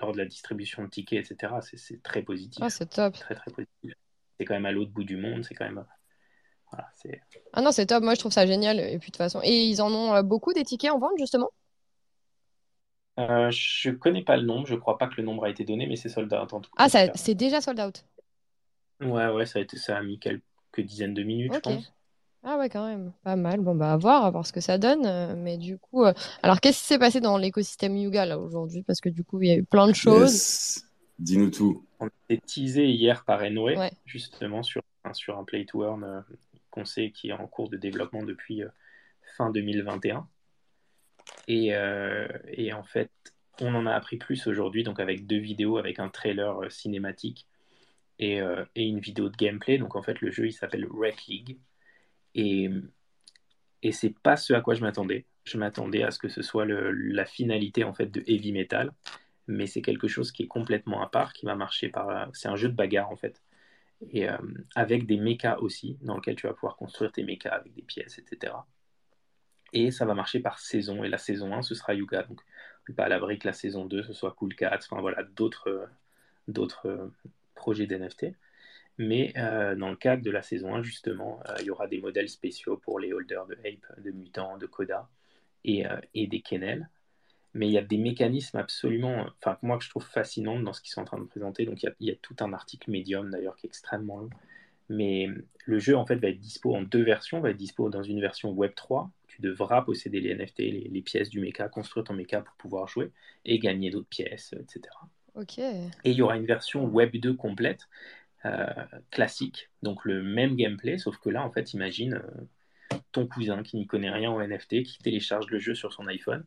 lors de la distribution de tickets, etc., c'est très positif. Ah, c'est top. Très très positif. C'est quand même à l'autre bout du monde, c'est quand même. Voilà, ah non, c'est top. Moi, je trouve ça génial. Et puis de toute façon, et ils en ont euh, beaucoup des tickets en vente justement? Euh, je connais pas le nombre. Je crois pas que le nombre a été donné, mais c'est sold out en tout cas. Ah, c'est déjà sold out. Ouais, ouais, ça a, été, ça a mis quelques dizaines de minutes, je pense. Ah ouais, quand même. Pas mal. Bon, bah, à voir, à voir ce que ça donne. Euh, mais du coup, euh, alors qu'est-ce qui s'est passé dans l'écosystème Yuga là aujourd'hui? Parce que du coup, il y a eu plein de choses. Dis-nous tout. On a été teasé hier par Enway, justement, sur, sur un play to earn euh, qu'on sait qui est en cours de développement depuis fin 2021. Et, et en fait, on en a appris plus aujourd'hui, donc avec deux vidéos, avec un trailer cinématique euh, et, une vidéo de gameplay. Donc en fait, le jeu il s'appelle Wreck League. Et, et c'est pas ce à quoi je m'attendais. Je m'attendais à ce que ce soit le, la finalité en fait de Heavy Metal, mais c'est quelque chose qui est complètement à part, qui va marcher par. C'est un jeu de bagarre en fait, et euh, avec des mechas aussi, dans lequel tu vas pouvoir construire tes mechas avec des pièces, etc. Et ça va marcher par saison. Et la saison 1, ce sera Yuga. Donc, pas à l'abri que la saison 2, ce soit Cool Cats, enfin voilà, d'autres d'autres projet d'NFT. Mais euh, dans le cadre de la saison 1, justement, euh, il y aura des modèles spéciaux pour les holders de Ape, de Mutant, de Coda et, euh, et des Kennel. Mais il y a des mécanismes absolument, enfin, moi que je trouve fascinants dans ce qu'ils sont en train de présenter. Donc il y a, tout un article médium d'ailleurs qui est extrêmement long. Mais le jeu en fait va être dispo en deux versions, va être dispo dans une version Web 3. Tu devras posséder les NFT, les, pièces du mecha, construire ton mecha pour pouvoir jouer et gagner d'autres pièces, etc. Et il y aura une version Web 2 complète, euh, classique, donc le même gameplay, sauf que là, en fait, imagine euh, ton cousin qui n'y connaît rien au NFT, qui télécharge le jeu sur son iPhone,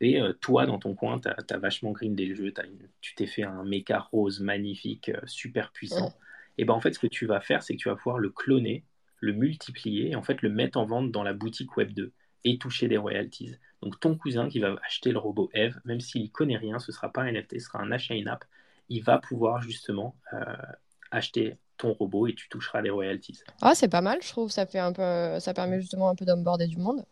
et euh, toi, dans ton coin, tu as, vachement grindé le jeu, tu t'es fait un méca rose magnifique, super puissant. Et ben en fait, ce que tu vas faire, c'est que tu vas pouvoir le cloner le multiplier et en fait le mettre en vente dans la boutique Web 2 et toucher des royalties. Donc ton cousin qui va acheter le robot Eve, même s'il ne connaît rien, ce ne sera pas un NFT, ce sera un achat in-app, il va pouvoir justement euh, acheter ton robot et tu toucheras des royalties. Ah, c'est pas mal, je trouve. Ça fait un peu, ça permet justement un peu d'onboarder du monde.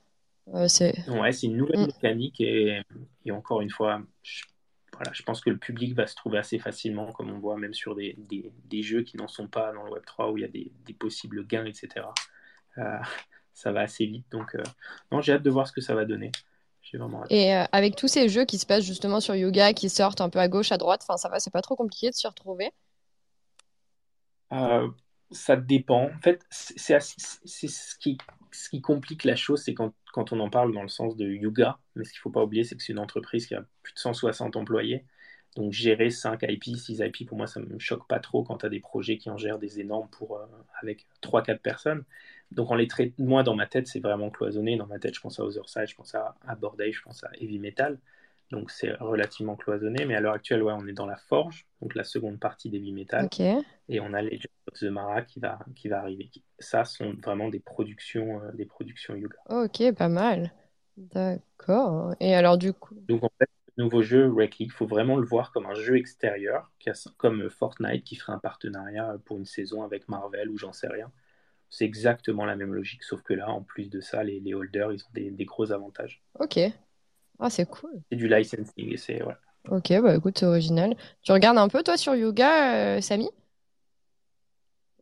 Euh, c'est ouais, c'est une nouvelle mm. mécanique et, et, encore une fois, je, voilà, je pense que le public va se trouver assez facilement, comme on voit même sur des, des, des jeux qui n'en sont pas dans le Web 3 où il y a des, des possibles gains, etc. Euh, ça va assez vite, donc euh, non, j'ai hâte de voir ce que ça va donner. Vraiment hâte. Et euh, avec tous ces jeux qui se passent justement sur Yoga, qui sortent un peu à gauche, à droite, enfin ça va, c'est pas trop compliqué de s'y retrouver. Euh, ça dépend. En fait, c'est ce qui, ce qui complique la chose, c'est quand, quand, on en parle dans le sens de Yuga. Mais ce qu'il ne faut pas oublier, c'est que c'est une entreprise qui a plus de 160 employés. Donc gérer 5 IP, 6 IP, pour moi, ça ne me choque pas trop quand tu as des projets qui en gèrent des énormes pour, euh, avec 3-4 personnes. Donc on les traite, moi dans ma tête, c'est vraiment cloisonné. Dans ma tête, je pense à Otherside, je pense à, à je pense à Heavy Metal. Donc c'est relativement cloisonné, mais à l'heure actuelle, ouais, on est dans la forge, donc la seconde partie des Metal. Et on a les of the Mara qui va, qui va arriver. Ça sont vraiment des productions, euh, des productions yoga. Ok, pas mal. D'accord. Et alors du coup. Donc en fait, le nouveau jeu Wreck il faut vraiment le voir comme un jeu extérieur, comme Fortnite qui ferait un partenariat pour une saison avec Marvel ou j'en sais rien. C'est exactement la même logique, sauf que là, en plus de ça, les, les holders, ils ont des, des gros avantages. Ok, ah, c'est cool. C'est du licensing. C'est, ouais. Ok, bah écoute, c'est original. Tu regardes un peu, toi, sur Yoga, euh, Samy?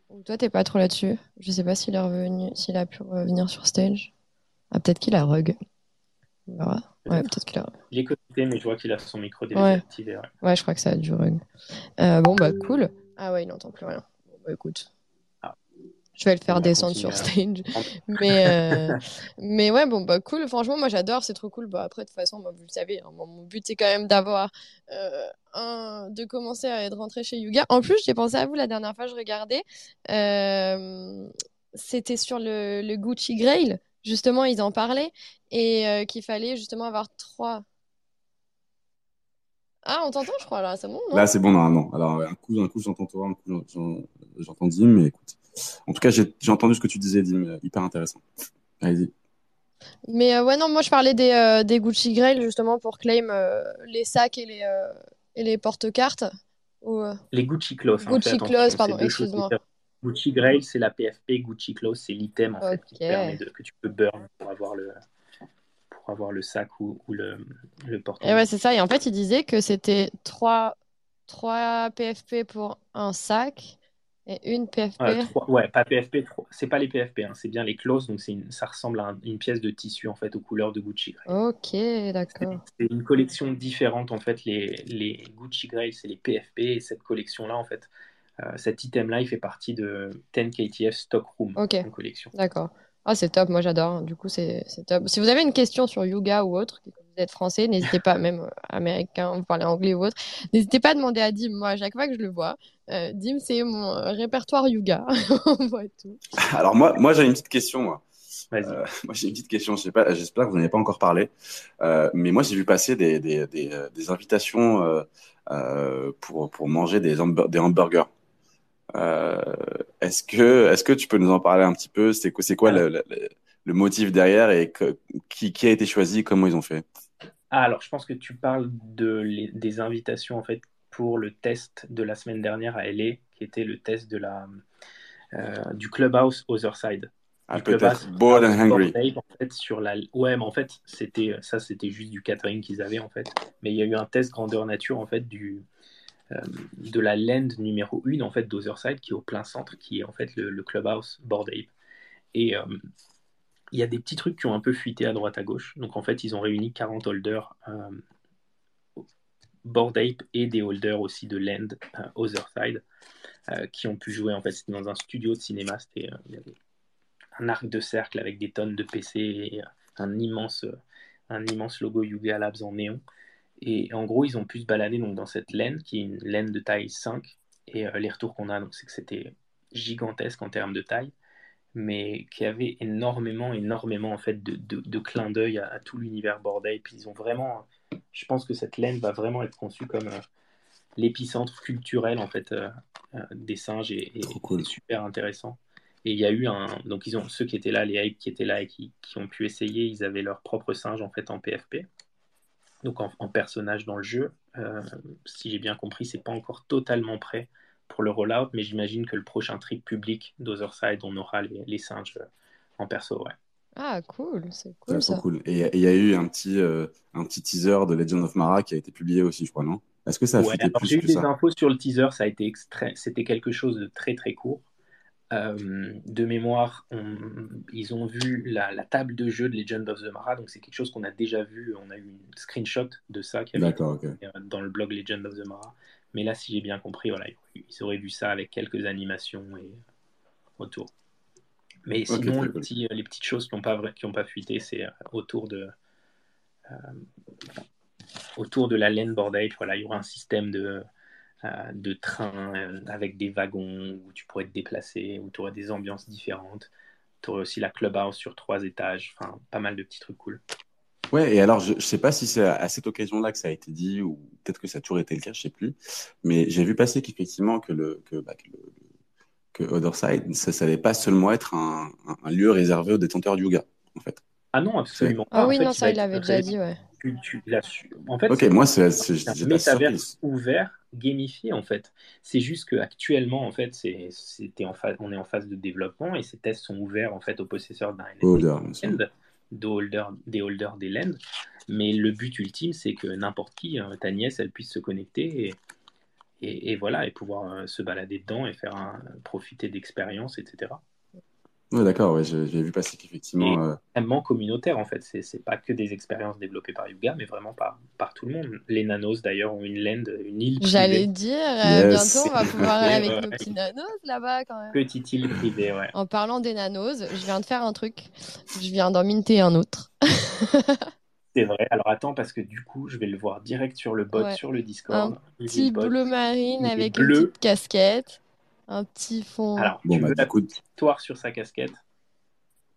Ou toi, t'es pas trop là-dessus? Je sais pas s'il est revenu, s'il a pu revenir sur stage. Ah, peut-être qu'il a rug. Ouais, peut-être qu'il a Il est connecté, mais je vois qu'il a son micro désactivé. Ouais. ouais. je crois que ça a du rug. Euh, bon, bah cool. Ah ouais, il n'entend plus rien. Bon, bah écoute. Je vais le faire descendre sur stage. mais, euh, mais ouais, bon, bah cool. Franchement, moi j'adore, c'est trop cool. Bah, après, de toute façon, vous le savez, hein, mon but c'est quand même d'avoir euh, un, de commencer à être rentré chez Yuga. En plus, j'ai pensé à vous la dernière fois, je regardais. C'était sur le, le, Gucci Grail. Justement, ils en parlaient et qu'il fallait justement avoir trois. Ah, on t'entend, je crois, là, c'est bon, non? Là, c'est bon, normalement. Alors, un coup, un coup j'entends toi, un coup, j'entends Dim, mais écoute. En tout cas, j'ai entendu ce que tu disais, Dim, euh, hyper intéressant. Allez-y. Mais euh, ouais, non, moi je parlais des, euh, des Gucci Grail justement pour claim les sacs et les, et les porte-cartes. Ou, les Gucci Clothes. Gucci Clothes, pardon, excuse-moi. Gucci Grail, c'est la PFP, Gucci Clothes, c'est l'item en fait qui permet de, que tu peux burn pour avoir le, pour avoir le sac ou, ou le, le porte Et ouais, c'est ça. Et en fait, il disait que c'était 3, 3 PFP pour un sac et une PFP Ouais, pas PFP, c'est pas les PFP, hein, c'est bien les closes, donc une, ça ressemble à une pièce de tissu en fait aux couleurs de Gucci Ok, d'accord. C'est une collection différente en fait, les, les Gucci Grail c'est les PFP et cette collection-là en fait, euh, cet item-là il fait partie de 10 KTF Stock Room Ok, collection. D'accord. Ah, c'est top, moi j'adore. Du coup, c'est top. Si vous avez une question sur yoga ou autre, que vous êtes français, n'hésitez pas, même euh, américain, vous parlez anglais ou autre, n'hésitez pas à demander à Dim. Moi, à chaque fois que je le vois, euh, Dim, c'est mon répertoire yoga. On voit tout. Alors, moi, moi j'ai une petite question. Moi. Euh, moi, j'ai une petite question. J'espère que vous n'en avez pas encore parlé. mais moi, j'ai vu passer des, des, des, des invitations pour, pour manger des, des hamburgers. Euh, est-ce que, est-ce que tu peux nous en parler un petit peu? C'est quoi, c'est quoi le, le, motif derrière et qui, qui a été choisi Comment ils ont fait? Ah, Alors, je pense que tu parles de des invitations en fait pour le test de la semaine dernière à LA, qui était le test de la euh, du clubhouse Other Side. Ah, peut-être. Bored and Hungry. En fait, sur la... Ouais, mais en fait, c'était ça, c'était juste du catering qu'ils avaient en fait. Mais il y a eu un test grandeur nature en fait du de la land numéro 1 en fait d'Otherside qui est au plein centre, qui est en fait le, clubhouse Board Ape. Et euh, il y a des petits trucs qui ont un peu fuité à droite à gauche. Donc en fait, ils ont réuni 40 holders euh, Board Ape et des holders aussi de Land euh, Otherside qui ont pu jouer. En fait, c'était dans un studio de cinéma. C'était un arc de cercle avec des tonnes de PC et un immense, un immense logo Yuga Labs en néon. Et en gros, ils ont pu se balader donc, dans cette laine, qui est une laine de taille 5. Et euh, les retours qu'on a, c'est que c'était gigantesque en termes de taille, mais qui avait énormément, énormément en fait, de, de, clins d'œil à, tout l'univers bordel. Et puis ils ont vraiment, je pense que cette laine va vraiment être conçue comme euh, l'épicentre culturel en fait euh, des singes et, super intéressant. Et il y a eu un. Donc, ils ont, ceux qui étaient là, les hype qui étaient là et qui, qui, ont pu essayer, ils avaient leur propre singe en fait en PFP. Donc, en, en personnage dans le jeu. Euh, si j'ai bien compris, c'est pas encore totalement prêt pour le rollout, mais j'imagine que le prochain trip public d'Otherside, on aura les, les, singes en perso, ouais. Ah, cool, c'est cool. Ça. cool. Et il y a eu un petit, euh, un petit teaser de Legend of Mara qui a été publié aussi, je crois, non? Est-ce que ça a ouais, plus que J'ai eu des infos sur le teaser, ça a été c'était quelque chose de très très court. Euh, de mémoire, on, ils ont vu la, la, table de jeu de Legend of the Mara, donc c'est quelque chose qu'on a déjà vu. On a eu une screenshot de ça qui avait okay. dans le blog Legend of the Mara. Mais là, si j'ai bien compris, voilà, ils auraient vu ça avec quelques animations et autour. Mais sinon, okay, le petit, les petites choses qui n'ont pas, qui ont pas fuité, c'est autour de, euh, autour de la laine bordage. Voilà, il y aura un système de, euh, de train euh, avec des wagons où tu pourrais te déplacer, où tu aurais des ambiances différentes. Tu aurais aussi la clubhouse sur trois étages. Enfin, pas mal de petits trucs cool. Ouais, et alors je ne sais pas si c'est à cette occasion-là que ça a été dit, ou peut-être que ça a toujours été le cas, je sais plus. Mais j'ai vu passer qu'effectivement que le que, bah, que, le, que Otherside, ça n'allait pas seulement être un, un, un, lieu réservé aux détenteurs de yoga, en fait. Ah non, absolument pas. Ah en oui, fait, non, ça il l'avait déjà dit, ouais. Tu. En fait, ok, moi c'est un métaverse ouvert, gamifié en fait. C'est juste qu'actuellement en fait, c'est en phase, on est en phase de développement et ces tests sont ouverts en fait aux possesseurs d'un NFT de holder, des holders des lends. Mais le but ultime, c'est que n'importe qui, hein, ta nièce, elle puisse se connecter et, et, et voilà, et pouvoir euh, se balader dedans et faire un, profiter d'expériences, etc. Oui, d'accord, ouais, j'ai vu passer qu'effectivement. Euh... Extrêmement communautaire en fait, c'est pas que des expériences développées par Yuga, mais vraiment par, par tout le monde. Les nanos d'ailleurs ont une land, une île. J'allais dire, euh, yes. bientôt on va pouvoir aller avec nos petits nanos là-bas quand même. Petite île privée, ouais. En parlant des nanos, je viens de faire un truc, je viens d'en minter un autre. C'est vrai. Alors attends, parce que du coup, je vais le voir direct sur le bot, ouais. sur le Discord. Un petit bleu marine avec bleu. une petite casquette. Un petit fond. Alors, bon, tu bah, veux la petite histoire sur sa casquette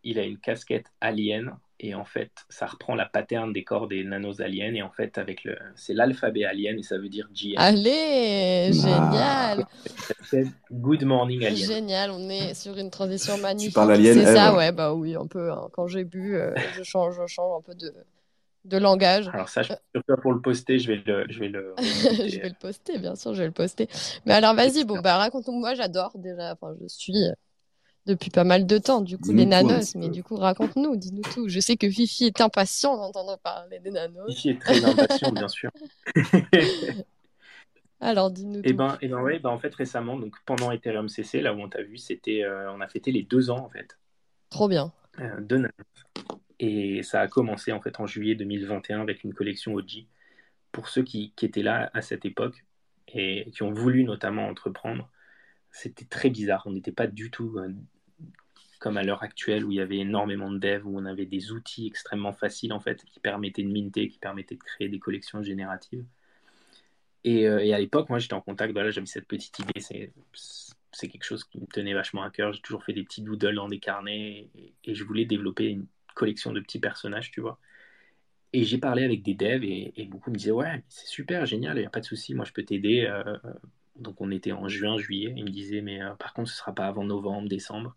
Il a une casquette alien et en fait, ça reprend la pattern des corps des nanos aliens et en fait, avec le, c'est l'alphabet alien et ça veut dire GM. Allez, génial. Good morning alien. Génial, on est sur une transition magnifique. Tu parles alien C'est ça, ouais, bah oui, un peu. Hein. Quand j'ai bu, euh, je change, je change un peu de de langage. Alors ça, je suis pour le poster, je vais le, je vais le. je vais le poster, bien sûr, je vais le poster. Mais alors, vas-y, bon, bah raconte-moi. J'adore déjà. Enfin, je suis depuis pas mal de temps, du coup, les nanos. Mais du coup, raconte-nous, dis-nous tout. Je sais que Fifi est impatient d'entendre parler des nanos. Fifi est très impatient, bien sûr. alors, dis-nous et tout. Ben, et ben ouais, ben en fait récemment, donc pendant Ethereum CC, là où on t'a vu, c'était, euh, on a fêté les deux ans en fait. Trop bien. Euh, de nanos. Et ça a commencé en fait en juillet 2021 avec une collection OG. Pour ceux qui, étaient là à cette époque et qui ont voulu notamment entreprendre, c'était très bizarre. On n'était pas du tout euh, comme à l'heure actuelle où il y avait énormément de devs, où on avait des outils extrêmement faciles en fait qui permettaient de minter, qui permettaient de créer des collections génératives. Et, euh, à l'époque, moi j'étais en contact, voilà, j'avais cette petite idée, c'est c'est quelque chose qui me tenait vachement à cœur. J'ai toujours fait des petits doodles dans des carnets et, et je voulais développer une collection de petits personnages, tu vois. Et j'ai parlé avec des devs et, beaucoup me disaient Ouais, c'est super, génial, il n'y a pas de souci, moi je peux t'aider. Euh, donc on était en juin, juillet. Ils me disaient Mais euh, par contre, ce ne sera pas avant novembre, décembre.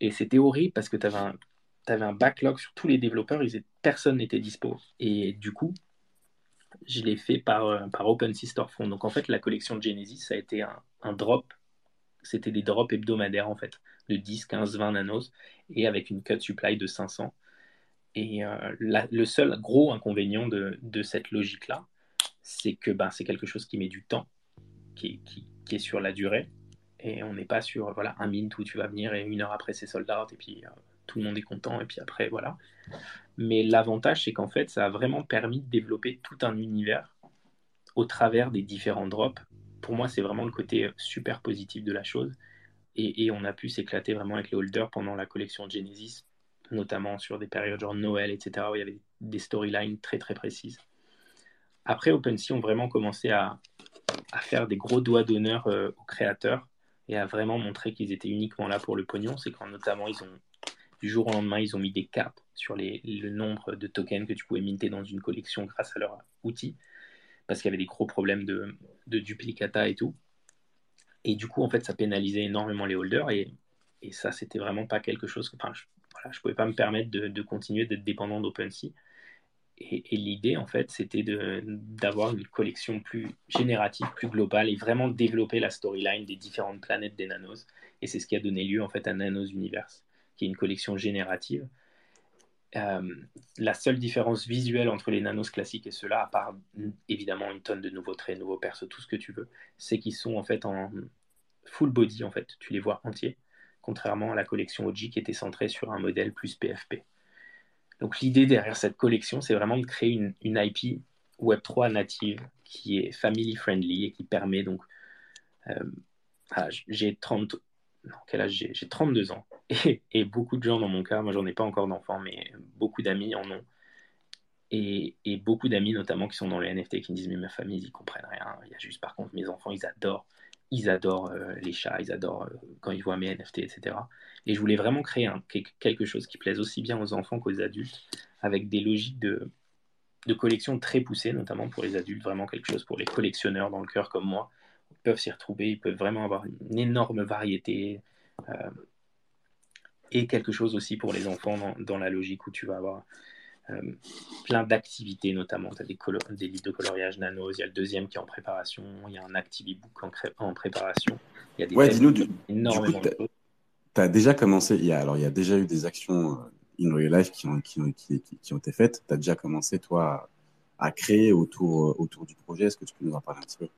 Et c'était horrible parce que tu avais, un backlog sur tous les développeurs, personne n'était dispo. Et du coup, je l'ai fait par, euh, par Storefront. Donc en fait, la collection de Genesis, ça a été un, un drop. C'était des drops hebdomadaires en fait, de 10, 15, 20 nanos, et avec une cut supply de 500. Et euh, le seul gros inconvénient de, cette logique-là, c'est que ben, c'est quelque chose qui met du temps, qui, est sur la durée, et on n'est pas sur voilà, un mint où tu vas venir et une heure après c'est sold out, et puis euh, tout le monde est content, et puis après voilà. Mais l'avantage, c'est qu'en fait, ça a vraiment permis de développer tout un univers au travers des différents drops. Pour moi, c'est vraiment le côté super positif de la chose. Et, et on a pu s'éclater vraiment avec les holders pendant la collection Genesis notamment sur des périodes genre Noël, etc., où il y avait des storylines très très précises. Après, OpenSea ont vraiment commencé à, à faire des gros doigts d'honneur euh, aux créateurs et à vraiment montrer qu'ils étaient uniquement là pour le pognon. C'est quand notamment ils ont, du jour au lendemain, ils ont mis des caps sur les, le nombre de tokens que tu pouvais minter dans une collection grâce à leur outil, parce qu'il y avait des gros problèmes de, de duplicata et tout. Et du coup, en fait, ça pénalisait énormément les holders et et ça, c'était vraiment pas quelque chose que. Voilà, je pouvais pas me permettre de, continuer d'être dépendant d'OpenSea. Et, et l'idée, en fait, c'était d'avoir une collection plus générative, plus globale et vraiment développer la storyline des différentes planètes des nanos. Et c'est ce qui a donné lieu, en fait, à Nanos Universe, qui est une collection générative. Euh, la seule différence visuelle entre les nanos classiques et ceux-là, à part évidemment une tonne de nouveaux traits, nouveaux persos, tout ce que tu veux, c'est qu'ils sont en fait en full body, en fait. Tu les vois entiers contrairement à la collection OG qui était centrée sur un modèle plus PFP. Donc l'idée derrière cette collection, c'est vraiment de créer une, IP Web3 native qui est family friendly et qui permet donc... Euh, ah, j'ai 30... Non, quel âge j'ai? J'ai 32 ans. Et, beaucoup de gens dans mon cas, moi j'en ai pas encore d'enfants, mais beaucoup d'amis en ont. Et, et beaucoup d'amis notamment qui sont dans les NFT qui me disent mais ma famille ils comprennent rien. Il y a juste par contre mes enfants ils adorent ils adorent euh, les chats, ils adorent euh, quand ils voient mes NFT, etc. Et je voulais vraiment créer quelque chose qui plaise aussi bien aux enfants qu'aux adultes, avec des logiques de, de collection très poussées, notamment pour les adultes, vraiment quelque chose pour les collectionneurs dans le cœur comme moi. Ils peuvent s'y retrouver, ils peuvent vraiment avoir une énorme variété. Euh, et quelque chose aussi pour les enfants dans, dans, la logique où tu vas avoir euh, plein d'activités, notamment. Tu as des, des, livres de coloriage nanos, il y a le deuxième qui est en préparation, il y a un ActiviBook en, en préparation. Il y a des ouais, dis-nous, du, énormément Tu as déjà commencé, il y a, alors il y a déjà eu des actions euh, in real life qui ont, qui ont, qui, qui ont été faites. Tu as déjà commencé, toi, à créer autour, euh, autour du projet? Est-ce que tu peux nous en parler un petit peu?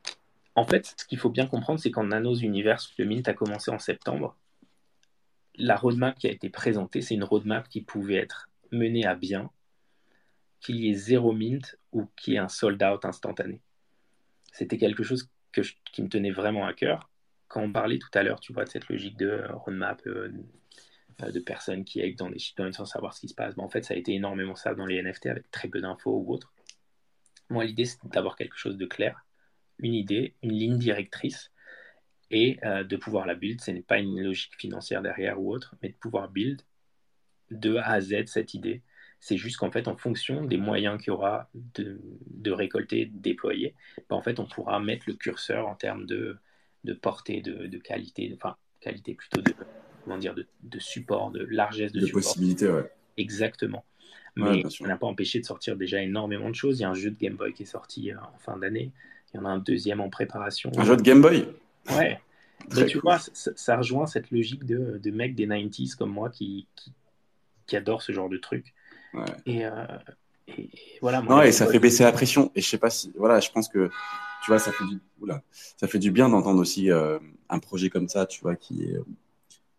En fait, ce qu'il faut bien comprendre, c'est qu'en Nanos Universe, le Mint a commencé en septembre. La roadmap qui a été présentée, c'est une roadmap qui pouvait être menée à bien qu'il y ait zéro mint ou qu'il y ait un sold out instantané. C'était quelque chose que qui me tenait vraiment à cœur. Quand on parlait tout à l'heure, tu vois, de cette logique de roadmap, euh, de personnes qui aident dans des shitcoins sans savoir ce qui se passe, ben, en fait, ça a été énormément ça dans les NFT avec très peu d'infos ou autre. Moi, l'idée, c'est d'avoir quelque chose de clair, une idée, une ligne directrice et euh, de pouvoir la build. Ce n'est pas une logique financière derrière ou autre, mais de pouvoir build de A à Z cette idée c'est juste qu'en fait, en fonction des moyens qu'il y aura de, récolter, de déployer, ben, en fait, on pourra mettre le curseur en termes de, de portée, de, qualité, enfin, qualité plutôt de, comment dire, de, support, de largesse de, de support. possibilités, ouais. Exactement. Mais ça n'a pas empêché de sortir déjà énormément de choses. Il y a un jeu de Game Boy qui est sorti euh, en fin d'année. Il y en a un deuxième en préparation. Un jeu de Game Boy? Ouais. Mais tu vois, ça, rejoint cette logique de, de mecs des 90s comme moi qui, qui, qui adorent ce genre de Et, euh, et, voilà. non, et ça fait baisser la pression. Et je sais pas si, voilà, je pense que, tu vois, ça fait du, ça fait du bien d'entendre aussi euh, un projet comme ça, tu vois, qui est,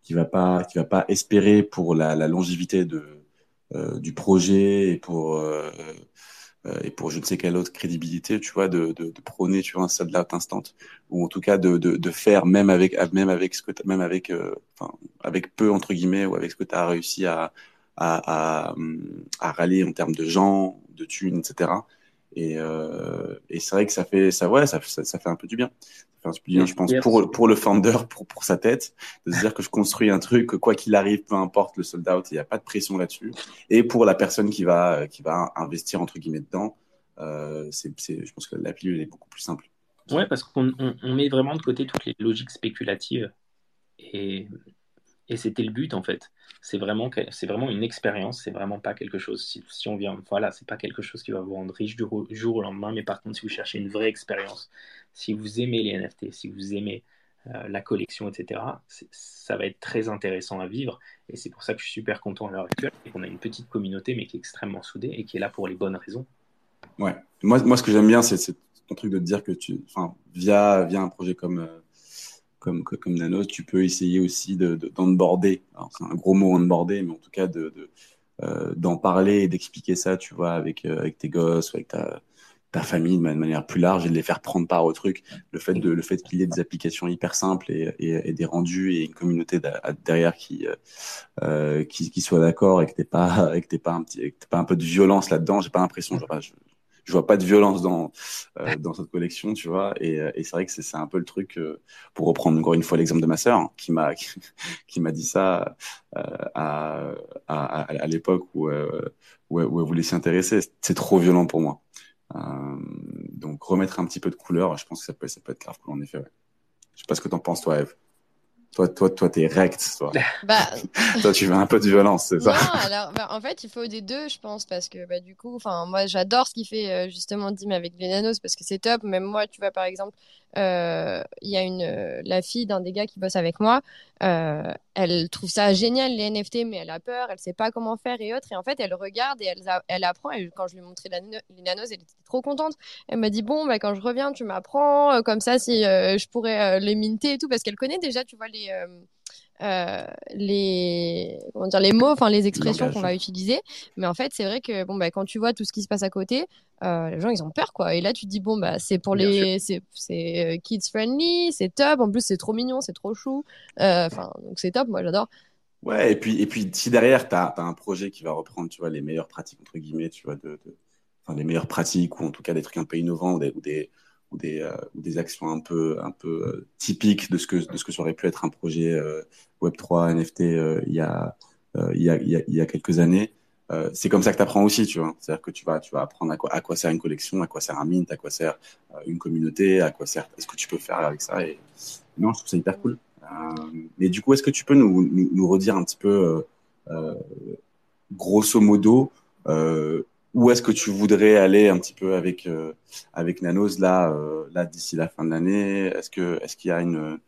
qui va pas, qui va pas espérer pour la, la longévité de, euh, du projet et pour, et pour je ne sais quelle autre crédibilité, tu vois, de, de, de prôner, tu vois, un sold out instant, ou en tout cas de, de, de faire même avec, même avec ce que, même avec, enfin, avec peu entre guillemets, ou avec ce que tu as réussi à, à, à, à rallier en termes de gens, de thunes, etc. Et, euh, et c'est vrai que ça fait ça ouais ça, ça, ça, fait un peu du bien. Ça fait un peu du bien, je pense, pour pour le founder, pour pour sa tête, de se dire que je construis un truc, que quoi qu'il arrive, peu importe le sold out, il n'y a pas de pression là-dessus. Et pour la personne qui va qui va investir entre guillemets dedans, euh, c'est je pense que la pilule est beaucoup plus simple. Ouais, parce qu'on on, on met vraiment de côté toutes les logiques spéculatives et et c'était le but en fait. C'est vraiment, c'est vraiment une expérience, c'est vraiment pas quelque chose. Si, si, on vient, voilà, c'est pas quelque chose qui va vous rendre riche du jour au lendemain, mais par contre, si vous cherchez une vraie expérience, si vous aimez les NFT, si vous aimez euh, la collection, etc., ça va être très intéressant à vivre. Et c'est pour ça que je suis super content à l'heure actuelle et qu'on a une petite communauté, mais qui est extrêmement soudée et qui est là pour les bonnes raisons. Ouais. Moi, moi ce que j'aime bien, c'est ton truc de te dire que tu, via, via un projet comme. Euh, comme, comme Nanos, tu peux essayer aussi d'onboarder. De, c'est un gros mot onboarder, mais en tout cas de, euh, d'en parler et d'expliquer ça, tu vois, avec, euh, avec tes gosses ou avec ta, ta famille de manière plus large et de les faire prendre part au truc. Le fait de fait qu'il y ait des applications hyper simples et, et, des rendus et une communauté derrière qui euh, qui, qui soit d'accord et que t'es pas pas un pas un peu de violence là-dedans. J'ai pas l'impression. Je vois pas de violence dans euh, dans cette collection, tu vois. Et, euh, et c'est vrai que c'est un peu le truc euh, pour reprendre encore une fois l'exemple de ma sœur hein, qui m'a qui, m'a dit ça euh, à à, à, l'époque où, où, où elle voulait s'y intéresser. C'est trop violent pour moi. donc remettre un petit peu de couleur, je pense que ça peut ça peut être grave cool en effet. Ouais. Je sais pas ce que t'en penses toi, Eve. Toi, toi, toi, t'es rect, toi. Bah, toi, tu veux un peu de violence, c'est ça? Non, alors, bah, en fait, il faut des deux, je pense, parce que bah, du coup, enfin, moi, j'adore ce qu'il fait euh, justement Dim avec les nanos parce que c'est top. Même moi, tu vois, par exemple, euh, il y a une euh, la fille d'un des gars qui bosse avec moi. euh, elle trouve ça génial les NFT, mais elle a peur, elle sait pas comment faire et autres. Et en fait, elle regarde et elle, elle apprend. Et quand je lui ai montré la, les nanos, elle était trop contente. Elle m'a dit bon, bah, quand je reviens, tu m'apprends comme ça si je pourrais les minter et tout, parce qu'elle connaît déjà, tu vois les euh, les comment dire les mots, enfin les expressions qu'on va utiliser. Mais en fait, c'est vrai que bon bah quand tu vois tout ce qui se passe à côté, euh, les gens ils ont peur quoi. Et là tu te dis bon bah c'est pour Bien les c'est c'est euh, kids friendly, c'est top. En plus c'est trop mignon, c'est trop chou. Euh, Enfin donc c'est top, moi j'adore. Ouais, et puis, et puis si derrière, tu as, un projet qui va reprendre, tu vois, les meilleures pratiques, entre guillemets, tu vois, de, de- enfin, les meilleures pratiques, ou en tout cas des trucs un peu innovants, ou des, ou des, ou des, euh, des actions un peu, un peu euh, typiques de ce que, de ce que ça aurait pu être un projet euh, Web3, NFT il y a, il y a, il y a, quelques années. C'est comme ça que tu apprends aussi, tu vois. C'est-à-dire que tu vas, tu vas apprendre à quoi, à quoi sert une collection, à quoi sert un mint, à quoi sert une communauté, à quoi sert, est-ce que tu peux faire avec ça. Et non, je trouve ça hyper cool. Mais du coup, est-ce que tu peux nous, nous, redire un petit peu, grosso modo, où est-ce que tu voudrais aller un petit peu avec euh, avec Nanos là, euh, là d'ici la fin de l'année? Est-ce que est-ce qu'il y a une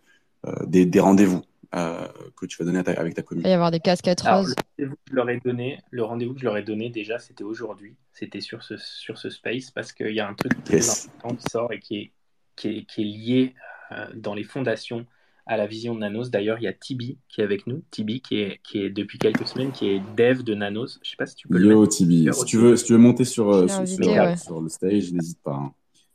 euh, des, des rendez-vous euh, que tu vas donner ta- avec ta Il va y avoir des casquettes roses. le rendez-vous que je leur ai donné, le rendez-vous que je leur ai donné déjà, c'était aujourd'hui. C'était sur ce, sur ce space parce qu'il y a un truc très Yes. important qui sort et qui est, qui est, qui est lié euh, dans les fondations à la vision de Nanos. D'ailleurs, il y a Tibi qui est avec nous. Tibi qui est, qui est depuis quelques semaines, qui est dev de Nanos. Je sais pas si tu peux le Yo mettre. Tibi, si tu veux si tu veux monter sur euh, sur, invité, sur- ouais. sur le stage, n'hésite pas. hein.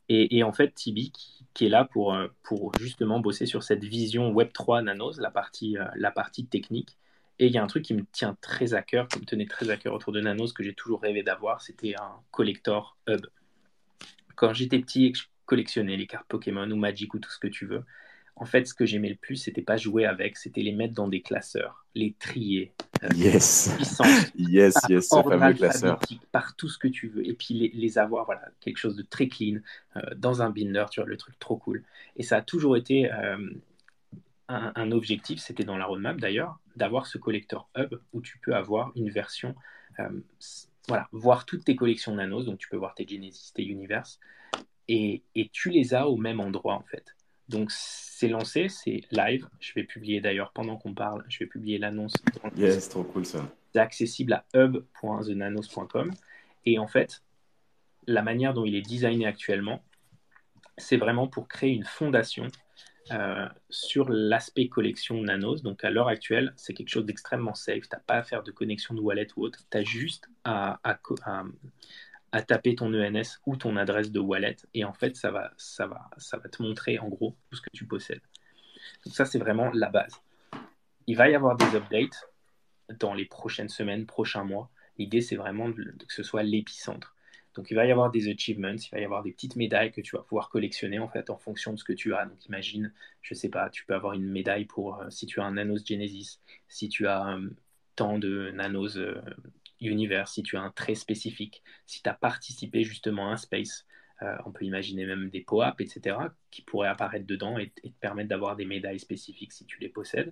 Et, et en fait, Tibi qui, qui est là pour, euh, pour justement bosser sur cette vision Web3 Nanos, la partie, euh, la partie technique. Et il y a un truc qui me tient très à cœur, qui me tenait très à cœur autour de Nanos, que j'ai toujours rêvé d'avoir, c'était un collector hub. Quand j'étais petit et que je collectionnais les cartes Pokémon ou Magic ou tout ce que tu veux, en fait, ce que j'aimais le plus, c'était pas jouer avec, c'était les mettre dans des classeurs, les trier, euh, Yes, yes, par yes, ce fameux classeur. par tout ce que tu veux, et puis les, les avoir, voilà, quelque chose de très clean, euh, dans un binder, tu vois, le truc trop cool. Et ça a toujours été euh, un, un objectif, c'était dans la roadmap d'ailleurs, d'avoir ce collector hub où tu peux avoir une version, euh, voilà, voir toutes tes collections nanos, donc tu peux voir tes Genesis, tes Universe, et, et tu les as au même endroit en fait. Donc c'est lancé, c'est live. Je vais publier d'ailleurs pendant qu'on parle, je vais publier l'annonce. Yes, trop cool ça. c'est accessible à hub.thenanos.com. Et en fait, la manière dont il est designé actuellement, c'est vraiment pour créer une fondation euh, sur l'aspect collection Nanos. Donc à l'heure actuelle, c'est quelque chose d'extrêmement safe. Tu n'as pas à faire de connexion de wallet ou autre. Tu as juste à, à co- à- à taper ton ENS ou ton adresse de wallet. Et en fait, ça va, ça va, ça va te montrer en gros tout ce que tu possèdes. Donc ça, c'est vraiment la base. Il va y avoir des updates dans les prochaines semaines, prochains mois. L'idée, c'est vraiment que ce soit l'épicentre. Donc, il va y avoir des achievements, il va y avoir des petites médailles que tu vas pouvoir collectionner en fait en fonction de ce que tu as. Donc, imagine, je sais pas, tu peux avoir une médaille pour euh, si tu as un Nanos Genesis, si tu as euh, tant de Nanos euh, Univers, si tu as un trait spécifique, si tu as participé justement à un space. Euh, on peut imaginer même des POAP, etc., qui pourraient apparaître dedans et, et te permettre d'avoir des médailles spécifiques si tu les possèdes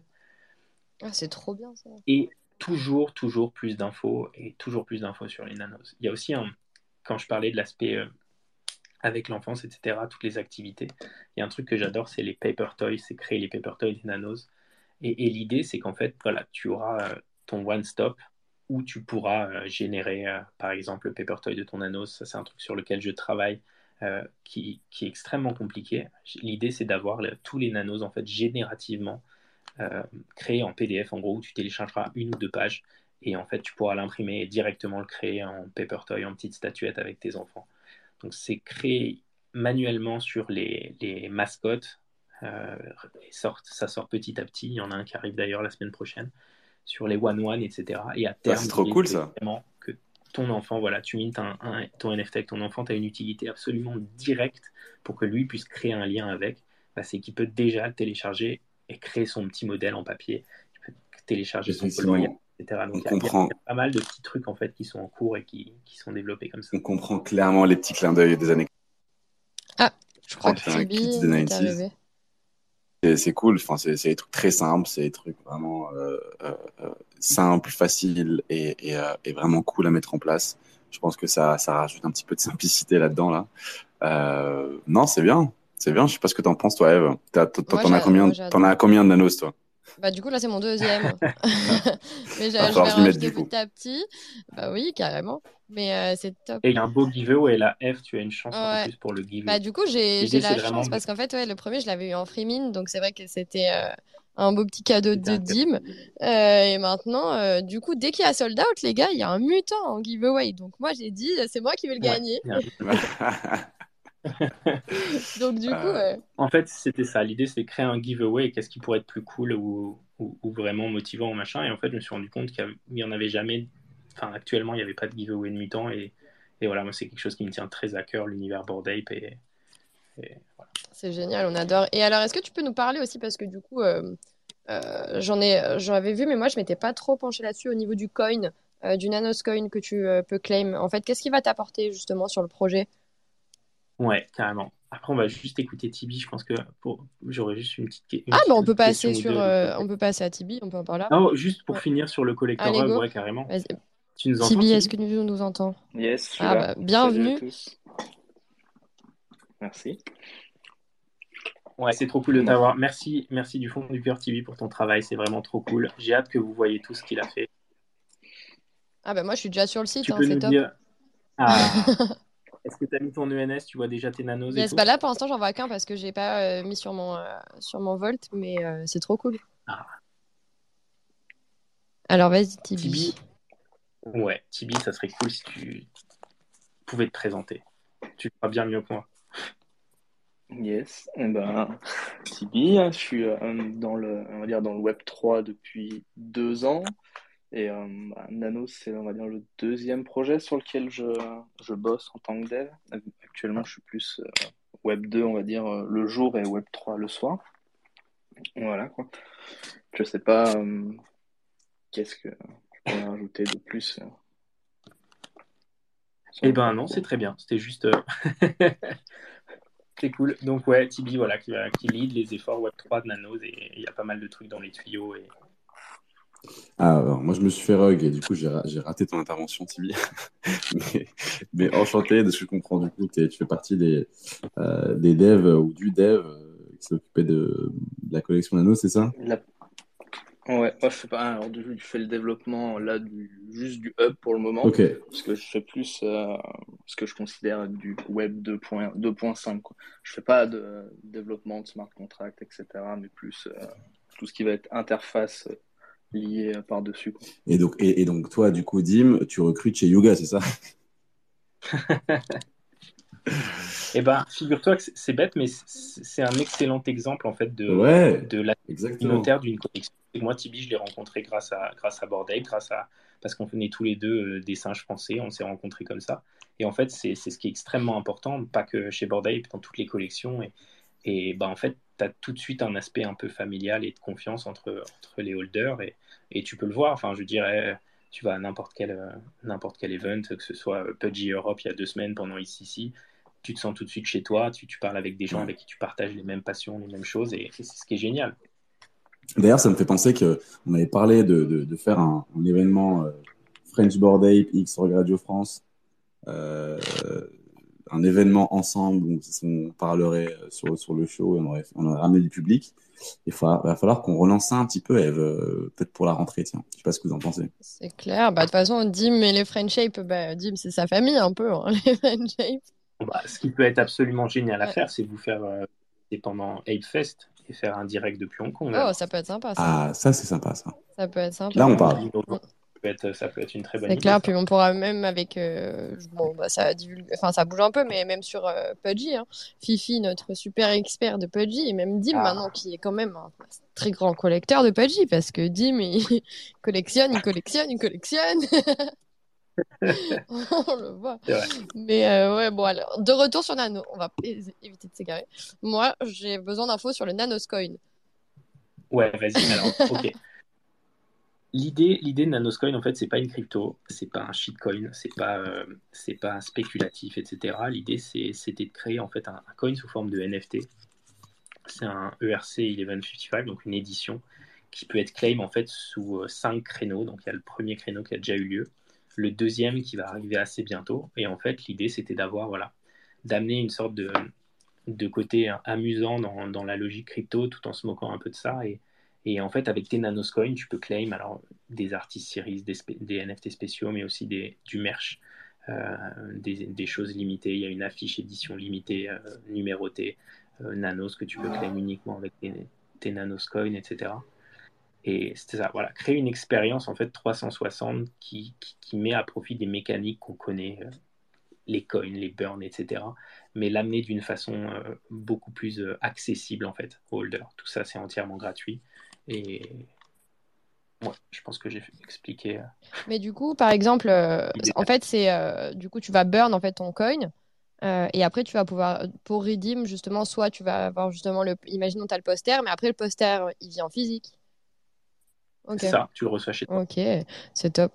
Ah, c'est trop bien ça. et toujours, toujours plus d'infos et toujours plus d'infos sur les nanos. Il y a aussi, un, quand je parlais de l'aspect euh, avec l'enfance, etc., toutes les activités, il y a un truc que j'adore, c'est les paper toys, c'est créer les paper toys des nanos. Et, et l'idée, c'est qu'en fait, voilà, tu auras euh, ton one-stop où tu pourras euh, générer, euh, par exemple, le paper toy de ton nanos. Ça, c'est un truc sur lequel je travaille. euh, qui, est extrêmement compliqué. L'idée, c'est d'avoir tous les nanos en fait générativement euh, créé en PDF, en gros, où tu téléchargeras une ou deux pages et en fait, tu pourras l'imprimer et directement le créer en paper toy, en petite statuette avec tes enfants. Donc, c'est créé manuellement sur les, mascottes. Ça sort petit à petit. Il y en a un qui arrive d'ailleurs la semaine prochaine sur les One One, etc. Et à terme, c'est trop cool, c'est ça. vraiment que ton enfant, voilà, tu mintes un, un- ton NFT avec ton enfant, tu as une utilité absolument directe pour que lui puisse créer un lien avec. Bah, c'est qu'il peut déjà le télécharger et créer son petit modèle en papier. Il peut télécharger son coloriage, etc. Donc, on il y a- il y a- comprend. il y a pas mal de petits trucs en fait qui sont en cours et qui, qui sont développés comme ça. on comprend clairement les petits clins d'œil des années. Je crois que Phoebe de est 90s. C'est cool. Enfin, c'est des trucs très simples, c'est des trucs vraiment euh, euh, euh simples, faciles et, et, euh, et, vraiment cool à mettre en place. Je pense que ça, ça rajoute un petit peu de simplicité là-dedans. Là. Euh, non, c'est bien. C'est bien. Je sais pas ce que t'en penses, toi, Eve. T'en as combien, t'en as combien de nanos, toi? Bah, du coup, là, c'est mon deuxième. Mais je, je vais rajouter petit à petit. Bah oui, carrément. Mais euh, c'est top. Et il y a un beau giveaway. La F, tu as une chance en plus pour le giveaway. Bah, du coup, j'ai la chance parce qu'en fait, ouais, le premier, je l'avais eu en free min. Donc, c'est vrai que c'était euh, un beau petit cadeau de Dim. Euh, et maintenant, du coup, dès qu'il y a sold out, les gars, il y a un mutant en giveaway. Donc, moi, j'ai dit, c'est moi qui vais le gagner. Donc, du coup, En fait, c'était ça. L'idée, c'est créer un giveaway. Qu'est-ce qui pourrait être plus cool ou, ou, vraiment motivant, machin. Et en fait, je me suis rendu compte qu'il n'y en avait jamais. Enfin, actuellement, il n'y avait pas de giveaway de mutant. Et, et voilà, moi, c'est quelque chose qui me tient très à cœur, l'univers Board Ape. Et, voilà. C'est génial, on adore. Et alors, est-ce que tu peux nous parler aussi, parce que du coup, euh, euh, j'en ai, j'en avais vu, mais moi, je m'étais pas trop penché là-dessus au niveau du coin, euh, du nanos coin que tu peux claim. En fait, qu'est-ce qui va t'apporter justement sur le projet? Ouais, carrément. Après, on va juste écouter Tibi. Je pense que pour... j'aurais juste une petite. ah, bah on peut passer sur, euh, on peut passer à Tibi. On peut en parler. Non, juste pour finir sur le collector ouais, carrément. Tu nous entends Tibi, est-ce que tu nous entends? Yes. ah, bah, bienvenue. Merci. Ouais, c'est trop cool de t'avoir. Merci, merci du fond du cœur, Tibi, pour ton travail. C'est vraiment trop cool. J'ai hâte que vous voyez tout ce qu'il a fait. Ah bah moi, je suis déjà sur le site. Hein, c'est top. Ah. Est-ce que tu as mis ton ENS Tu vois déjà tes nanos yes, bah Là, pour l'instant, j'en vois qu'un parce que j'ai pas euh, mis sur mon, euh, sur mon Volt, mais euh, c'est trop cool. Ah. Alors, vas-y, Tibi. Tibi. Ouais, Tibi, ça serait cool si tu pouvais te présenter. Tu le feras bien mieux que moi. Yes, eh ben, Tibi, hein, je suis dans le, on va dire dans le Web 3 depuis deux ans. Et euh, bah, Nano, c'est on va dire le deuxième projet sur lequel je, je bosse en tant que dev. Actuellement, je suis plus euh, Web 2, on va dire, euh, le jour et Web 3 le soir. Voilà quoi. Je sais pas qu'est-ce que je pourrais rajouter de plus. Eh ben non, c'est très bien. C'était juste. c'est cool. Donc ouais, Tibi, voilà, qui, qui lead les efforts Web 3 de Nanos et il y a pas mal de trucs dans les tuyaux et ah, alors, moi, je me suis fait rug et du coup, j'ai raté ton intervention, Tibi. mais, enchanté de ce que je comprends. Du coup, tu fais partie des, euh, des devs ou du dev euh, qui s'occupait de, de, la collection Nano, c'est ça? Ouais, moi je fais pas. Alors, je fais le développement là du, juste du hub pour le moment. Parce que je fais plus euh, ce que je considère du web 2.5. Je fais pas de développement de smart contract, etc. Mais plus tout ce qui va être interface lié par-dessus. Et donc, et, donc, toi, du coup, Dim, tu recrutes chez Yoga, c'est ça? Eh ben, figure-toi que c'est bête, mais c'est un excellent exemple en fait de, de la communautaire d'une collection. Et moi, Tibi, je l'ai rencontré grâce à grâce à Bordel, grâce à parce qu'on venait tous les deux euh, des singes français, on s'est rencontrés comme ça. Et en fait, c'est ce qui est extrêmement important, pas que chez Bordel, dans toutes les collections. Et, et ben, en fait, tu as tout de suite un aspect un peu familial et de confiance entre, entre les holders. Et, et tu peux le voir. Enfin, je dirais, tu vas à n'importe quel, euh, n'importe quel event, que ce soit euh, Pudgy Europe il y a deux semaines pendant ICC, tu te sens tout de suite chez toi, tu, tu parles avec des gens avec qui tu partages les mêmes passions, les mêmes choses, et, c'est ce qui est génial. D'ailleurs, ça me fait penser qu'on avait parlé de, de, faire un, événement euh, French Board Ape X Radio France un événement ensemble où on parlerait euh, sur, sur le show et on aurait, on aurait ramené du public. Il va, va falloir qu'on relance ça un petit peu, Eve, euh, peut-être pour la rentrée. Tiens, je sais pas ce que vous en pensez. C'est clair. Bah, de toute façon, Dim et les French Shape, bah, Dim, c'est sa famille un peu, hein, les French Shape. Bah, ce qui peut être absolument génial à faire, c'est vous faire euh, pendant Ape Fest et faire un direct depuis Hong Kong. Oh, ça peut être sympa. Ça. Ah, ça, c'est sympa, ça. Ça peut être sympa. Là, on parle. Ça peut être une très bonne C'est clair, puis on pourra même avec. Euh, bon, bah, ça, enfin, ça bouge un peu, mais même sur euh, Pudgy, hein. Fifi, notre super expert de Pudgy, et même Dim ah. maintenant, qui est quand même un très grand collecteur de Pudgy, parce que Dim, il collectionne, il collectionne, il collectionne. on le voit. Mais euh, ouais, bon, alors, de retour sur Nano, on va éviter de s'égarer. Moi, j'ai besoin d'infos sur le Nanoscoin. Ouais, vas-y, alors, ok. L'idée, l'idée de Nanoscoin, en fait, c'est pas une crypto, c'est pas un shitcoin, c'est pas, euh, c'est pas spéculatif, etc. L'idée, c'était de créer en fait un, coin sous forme de NFT. c'est un ERC 1155, donc une édition qui peut être claim en fait sous cinq créneaux. Donc il y a le premier créneau qui a déjà eu lieu, le deuxième qui va arriver assez bientôt. Et en fait, l'idée c'était d'avoir voilà, d'amener une sorte de, de côté amusant dans, dans, la logique crypto tout en se moquant un peu de ça. Et, et en fait, avec tes nanoscoins, tu peux claim alors, des artistes series, des, NFT spéciaux, mais aussi des, du merch, euh, des, choses limitées. Il y a une affiche édition limitée, euh, numérotée, euh, nanos que tu peux claim uniquement avec tes, tes nanoscoins, etc. Et c'était ça, voilà, créer une expérience en fait 360 qui, met à profit des mécaniques qu'on connaît, les coins, les burns, etc. Mais l'amener d'une façon euh, beaucoup plus euh, accessible en fait aux holders. Tout ça, c'est entièrement gratuit. Et ouais, je pense que j'ai expliqué. Euh, Mais du coup, par exemple, en fait, c'est du coup, tu vas burn en fait ton coin. et après, tu vas pouvoir, pour redeem, justement, soit tu vas avoir justement le. Imaginons, tu as le poster, mais après, le poster, il vient en physique. C'est ça, tu le reçois chez toi. Ok, c'est top.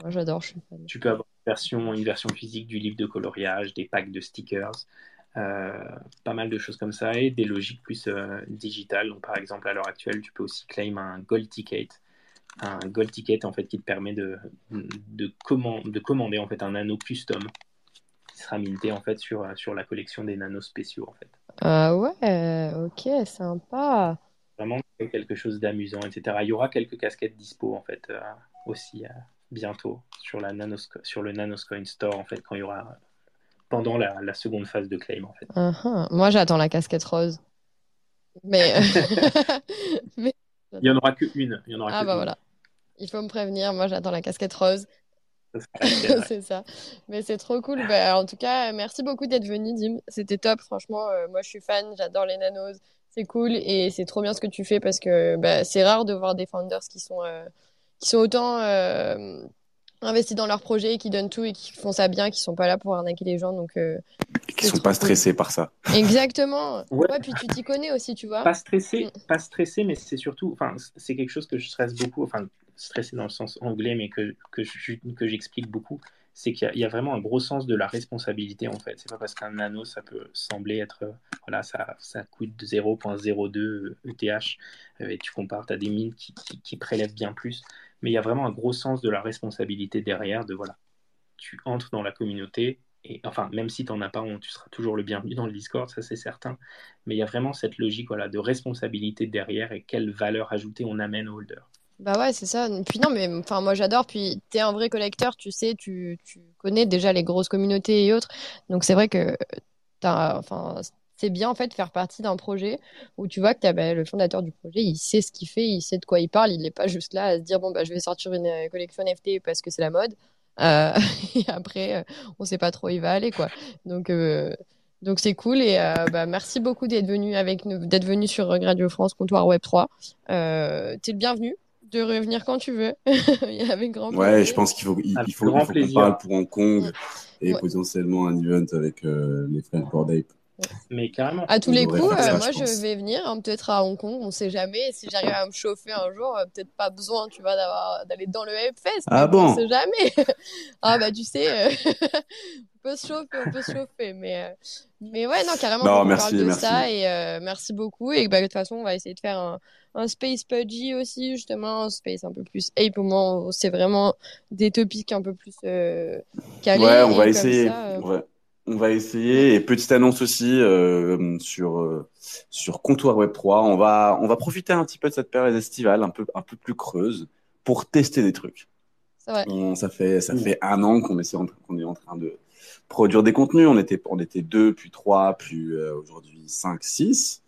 Moi, j'adore, je suis fan. Tu peux avoir une version, une version physique du livre de coloriage, des packs de stickers, euh, pas mal de choses comme ça, et des logiques plus euh, digitales. Donc, par exemple, à l'heure actuelle, tu peux aussi claim un gold ticket. Un gold ticket, en fait, qui te permet de, de, command, de commander, en fait, un anneau custom qui sera minté, en fait, sur, sur la collection des nanos spéciaux, en fait. Ah ouais, ok, sympa. Vraiment quelque chose d'amusant, etc. Il y aura quelques casquettes dispo, en fait, euh, aussi bientôt sur, la nanos, sur le Nanoscoin Store, en fait, quand il y aura pendant la, la seconde phase de claim, en fait. Uh -huh. Moi, j'attends la casquette rose. Mais, Mais... il n'y en aura qu'une. Ah que bah une. voilà. Il faut me prévenir. Moi, j'attends la casquette rose. c'est ça. Mais c'est trop cool. Bah, en tout cas, merci beaucoup d'être venu, Dim. C'était top. Franchement, euh, moi, je suis fan. J'adore les nanos. C'est cool et c'est trop bien ce que tu fais parce que bah, c'est rare de voir des founders qui sont, euh, qui sont autant euh, investis dans leur projet, qui donnent tout et qui font ça bien, qui sont pas là pour arnaquer les gens. Donc, euh, qui sont pas stressés cool. par ça. Exactement. Ouais. ouais puis tu t'y connais aussi, tu vois. Pas stressé, mm. pas stressé, mais c'est surtout, enfin, c'est quelque chose que je stresse beaucoup, enfin, stressé dans le sens anglais, mais que, que, je, que j'explique beaucoup c'est qu'il y, y, a vraiment un gros sens de la responsabilité en fait. C'est pas parce qu'un nano ça peut sembler être voilà ça, ça coûte 0.02 ETH et tu compares à des mines qui, qui, qui, prélèvent bien plus, mais il y a vraiment un gros sens de la responsabilité derrière de voilà tu entres dans la communauté et enfin même si tu n'en as pas tu seras toujours le bienvenu dans le Discord ça c'est certain mais il y a vraiment cette logique voilà de responsabilité derrière et quelle valeur ajoutée on amène au holder. Bah ouais, c'est ça. Puis non, mais enfin moi j'adore. Puis t'es un vrai collecteur, tu sais, tu, connais déjà les grosses communautés et autres. Donc c'est vrai que t'as, enfin c'est bien en fait de faire partie d'un projet où tu vois que as, bah, le fondateur du projet, il sait ce qu'il fait, il sait de quoi il parle. Il n'est pas juste là à se dire bon bah je vais sortir une collection NFT parce que c'est la mode. Euh, et après, euh, on sait pas trop où il va aller quoi. Donc euh, donc c'est cool et euh, bah, merci beaucoup d'être venu avec nous, d'être venu sur Radio France Comptoir Web 3. Euh, T'es le bienvenu de revenir quand tu veux. avec grand plaisir. Ouais, je pense qu'il faut, il, il faut, il faut qu'on parle pour Hong Kong et ouais. potentiellement un event avec euh, les frères Cordape. Mais carrément. À tous les coups, euh, moi je, je, vais venir, hein, peut-être à Hong Kong, on sait jamais. Si j'arrive à me chauffer un jour, euh, peut-être pas besoin, tu vois, d'aller dans le Fest. Ah bon On sait jamais. ah bah tu sais, euh, on peut se chauffer, on peut se chauffer. Mais, mais ouais, non, carrément, non, on merci, parle de merci. ça. Et merci beaucoup. Et bah, de toute façon, on va essayer de faire un, un space pudgy aussi, justement, un space un peu plus ape au où c'est vraiment des topics un peu plus euh, calés. Ouais, on va essayer. Ça, euh... ouais. On va essayer et petite annonce aussi euh, sur euh, sur comptoir Web 3. On va on va profiter un petit peu de cette période estivale un peu un peu plus creuse pour tester des trucs. On, ça fait ça fait un an qu'on essaie qu'on est en train de produire des contenus. On était on était deux puis trois puis euh, aujourd'hui cinq six.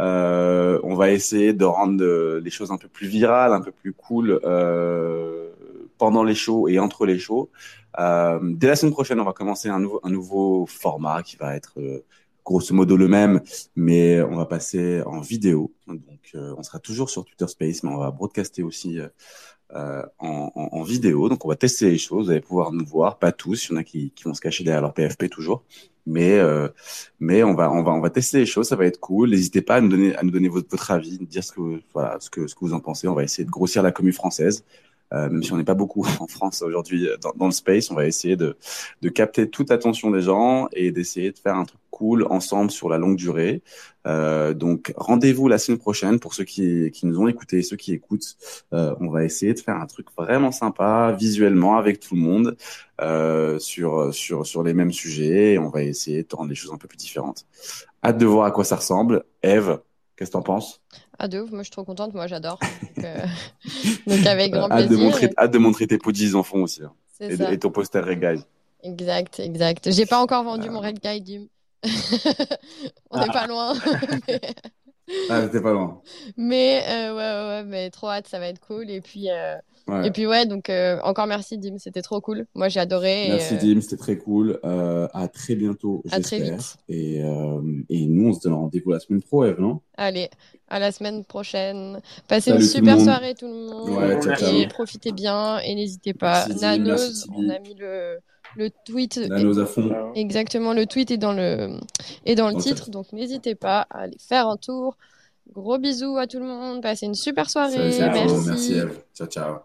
Euh, on va essayer de rendre les choses un peu plus virales, un peu plus cool pendant les shows et entre les shows. Euh, dès la semaine prochaine, on va commencer un nouveau, format qui va être euh, grosso modo le même, mais on va passer en vidéo. Donc, euh, on sera toujours sur Twitter Space, mais on va broadcaster aussi en, vidéo. Donc, on va tester les choses. Vous allez pouvoir nous voir, pas tous. Il y en a qui, vont se cacher derrière leur PFP toujours. Mais, mais on va, on va, on va tester les choses. Ça va être cool. N'hésitez pas à nous donner, votre, votre avis, dire ce que, ce que, ce que vous en pensez. On va essayer de grossir la commune française. Euh, même si on n'est pas beaucoup en France aujourd'hui dans, dans, le space, on va essayer de, de capter toute l'attention des gens et d'essayer de faire un truc cool ensemble sur la longue durée. Euh, donc rendez-vous la semaine prochaine pour ceux qui, qui nous ont écoutés, ceux qui écoutent. Euh, on va essayer de faire un truc vraiment sympa visuellement avec tout le monde euh, sur sur sur les mêmes sujets. Et on va essayer de rendre les choses un peu plus différentes. Hâte de voir à quoi ça ressemble. Eve, qu'est-ce que t'en penses? Ah de ouf, moi je suis trop contente, moi j'adore. Donc, euh... donc, avec grand hâte plaisir. De montrer, hâte de montrer tes poudis en fond aussi. Hein. Et, et, ton poster Red Guide. Exact, exact. J'ai pas encore vendu mon Red Guide, Dim. On n'est Ah. pas loin. mais Ah, t'es pas loin. mais, euh, ouais, ouais, ouais, mais trop hâte, ça va être cool. Et puis, euh, Ouais. et puis ouais, donc euh, encore merci Dim, c'était trop cool. Moi j'ai adoré. Merci euh, Dim, c'était très cool. À très bientôt, À très vite. Et, et nous, on se donne rendez-vous la semaine pro, Eve, non? Allez, à la semaine prochaine. Passez Salut une super soirée tout le monde. Ouais, ciao, ciao. Et profitez bien et n'hésitez pas. Merci, Dim, on a mis le, le tweet. Nanos à fond. Voilà. Exactement, le tweet est dans le, est dans le Dans le titre, donc n'hésitez pas à aller faire un tour. Gros bisous à tout le monde, passez une super soirée. Salut. Merci. Merci. Ciao, ciao.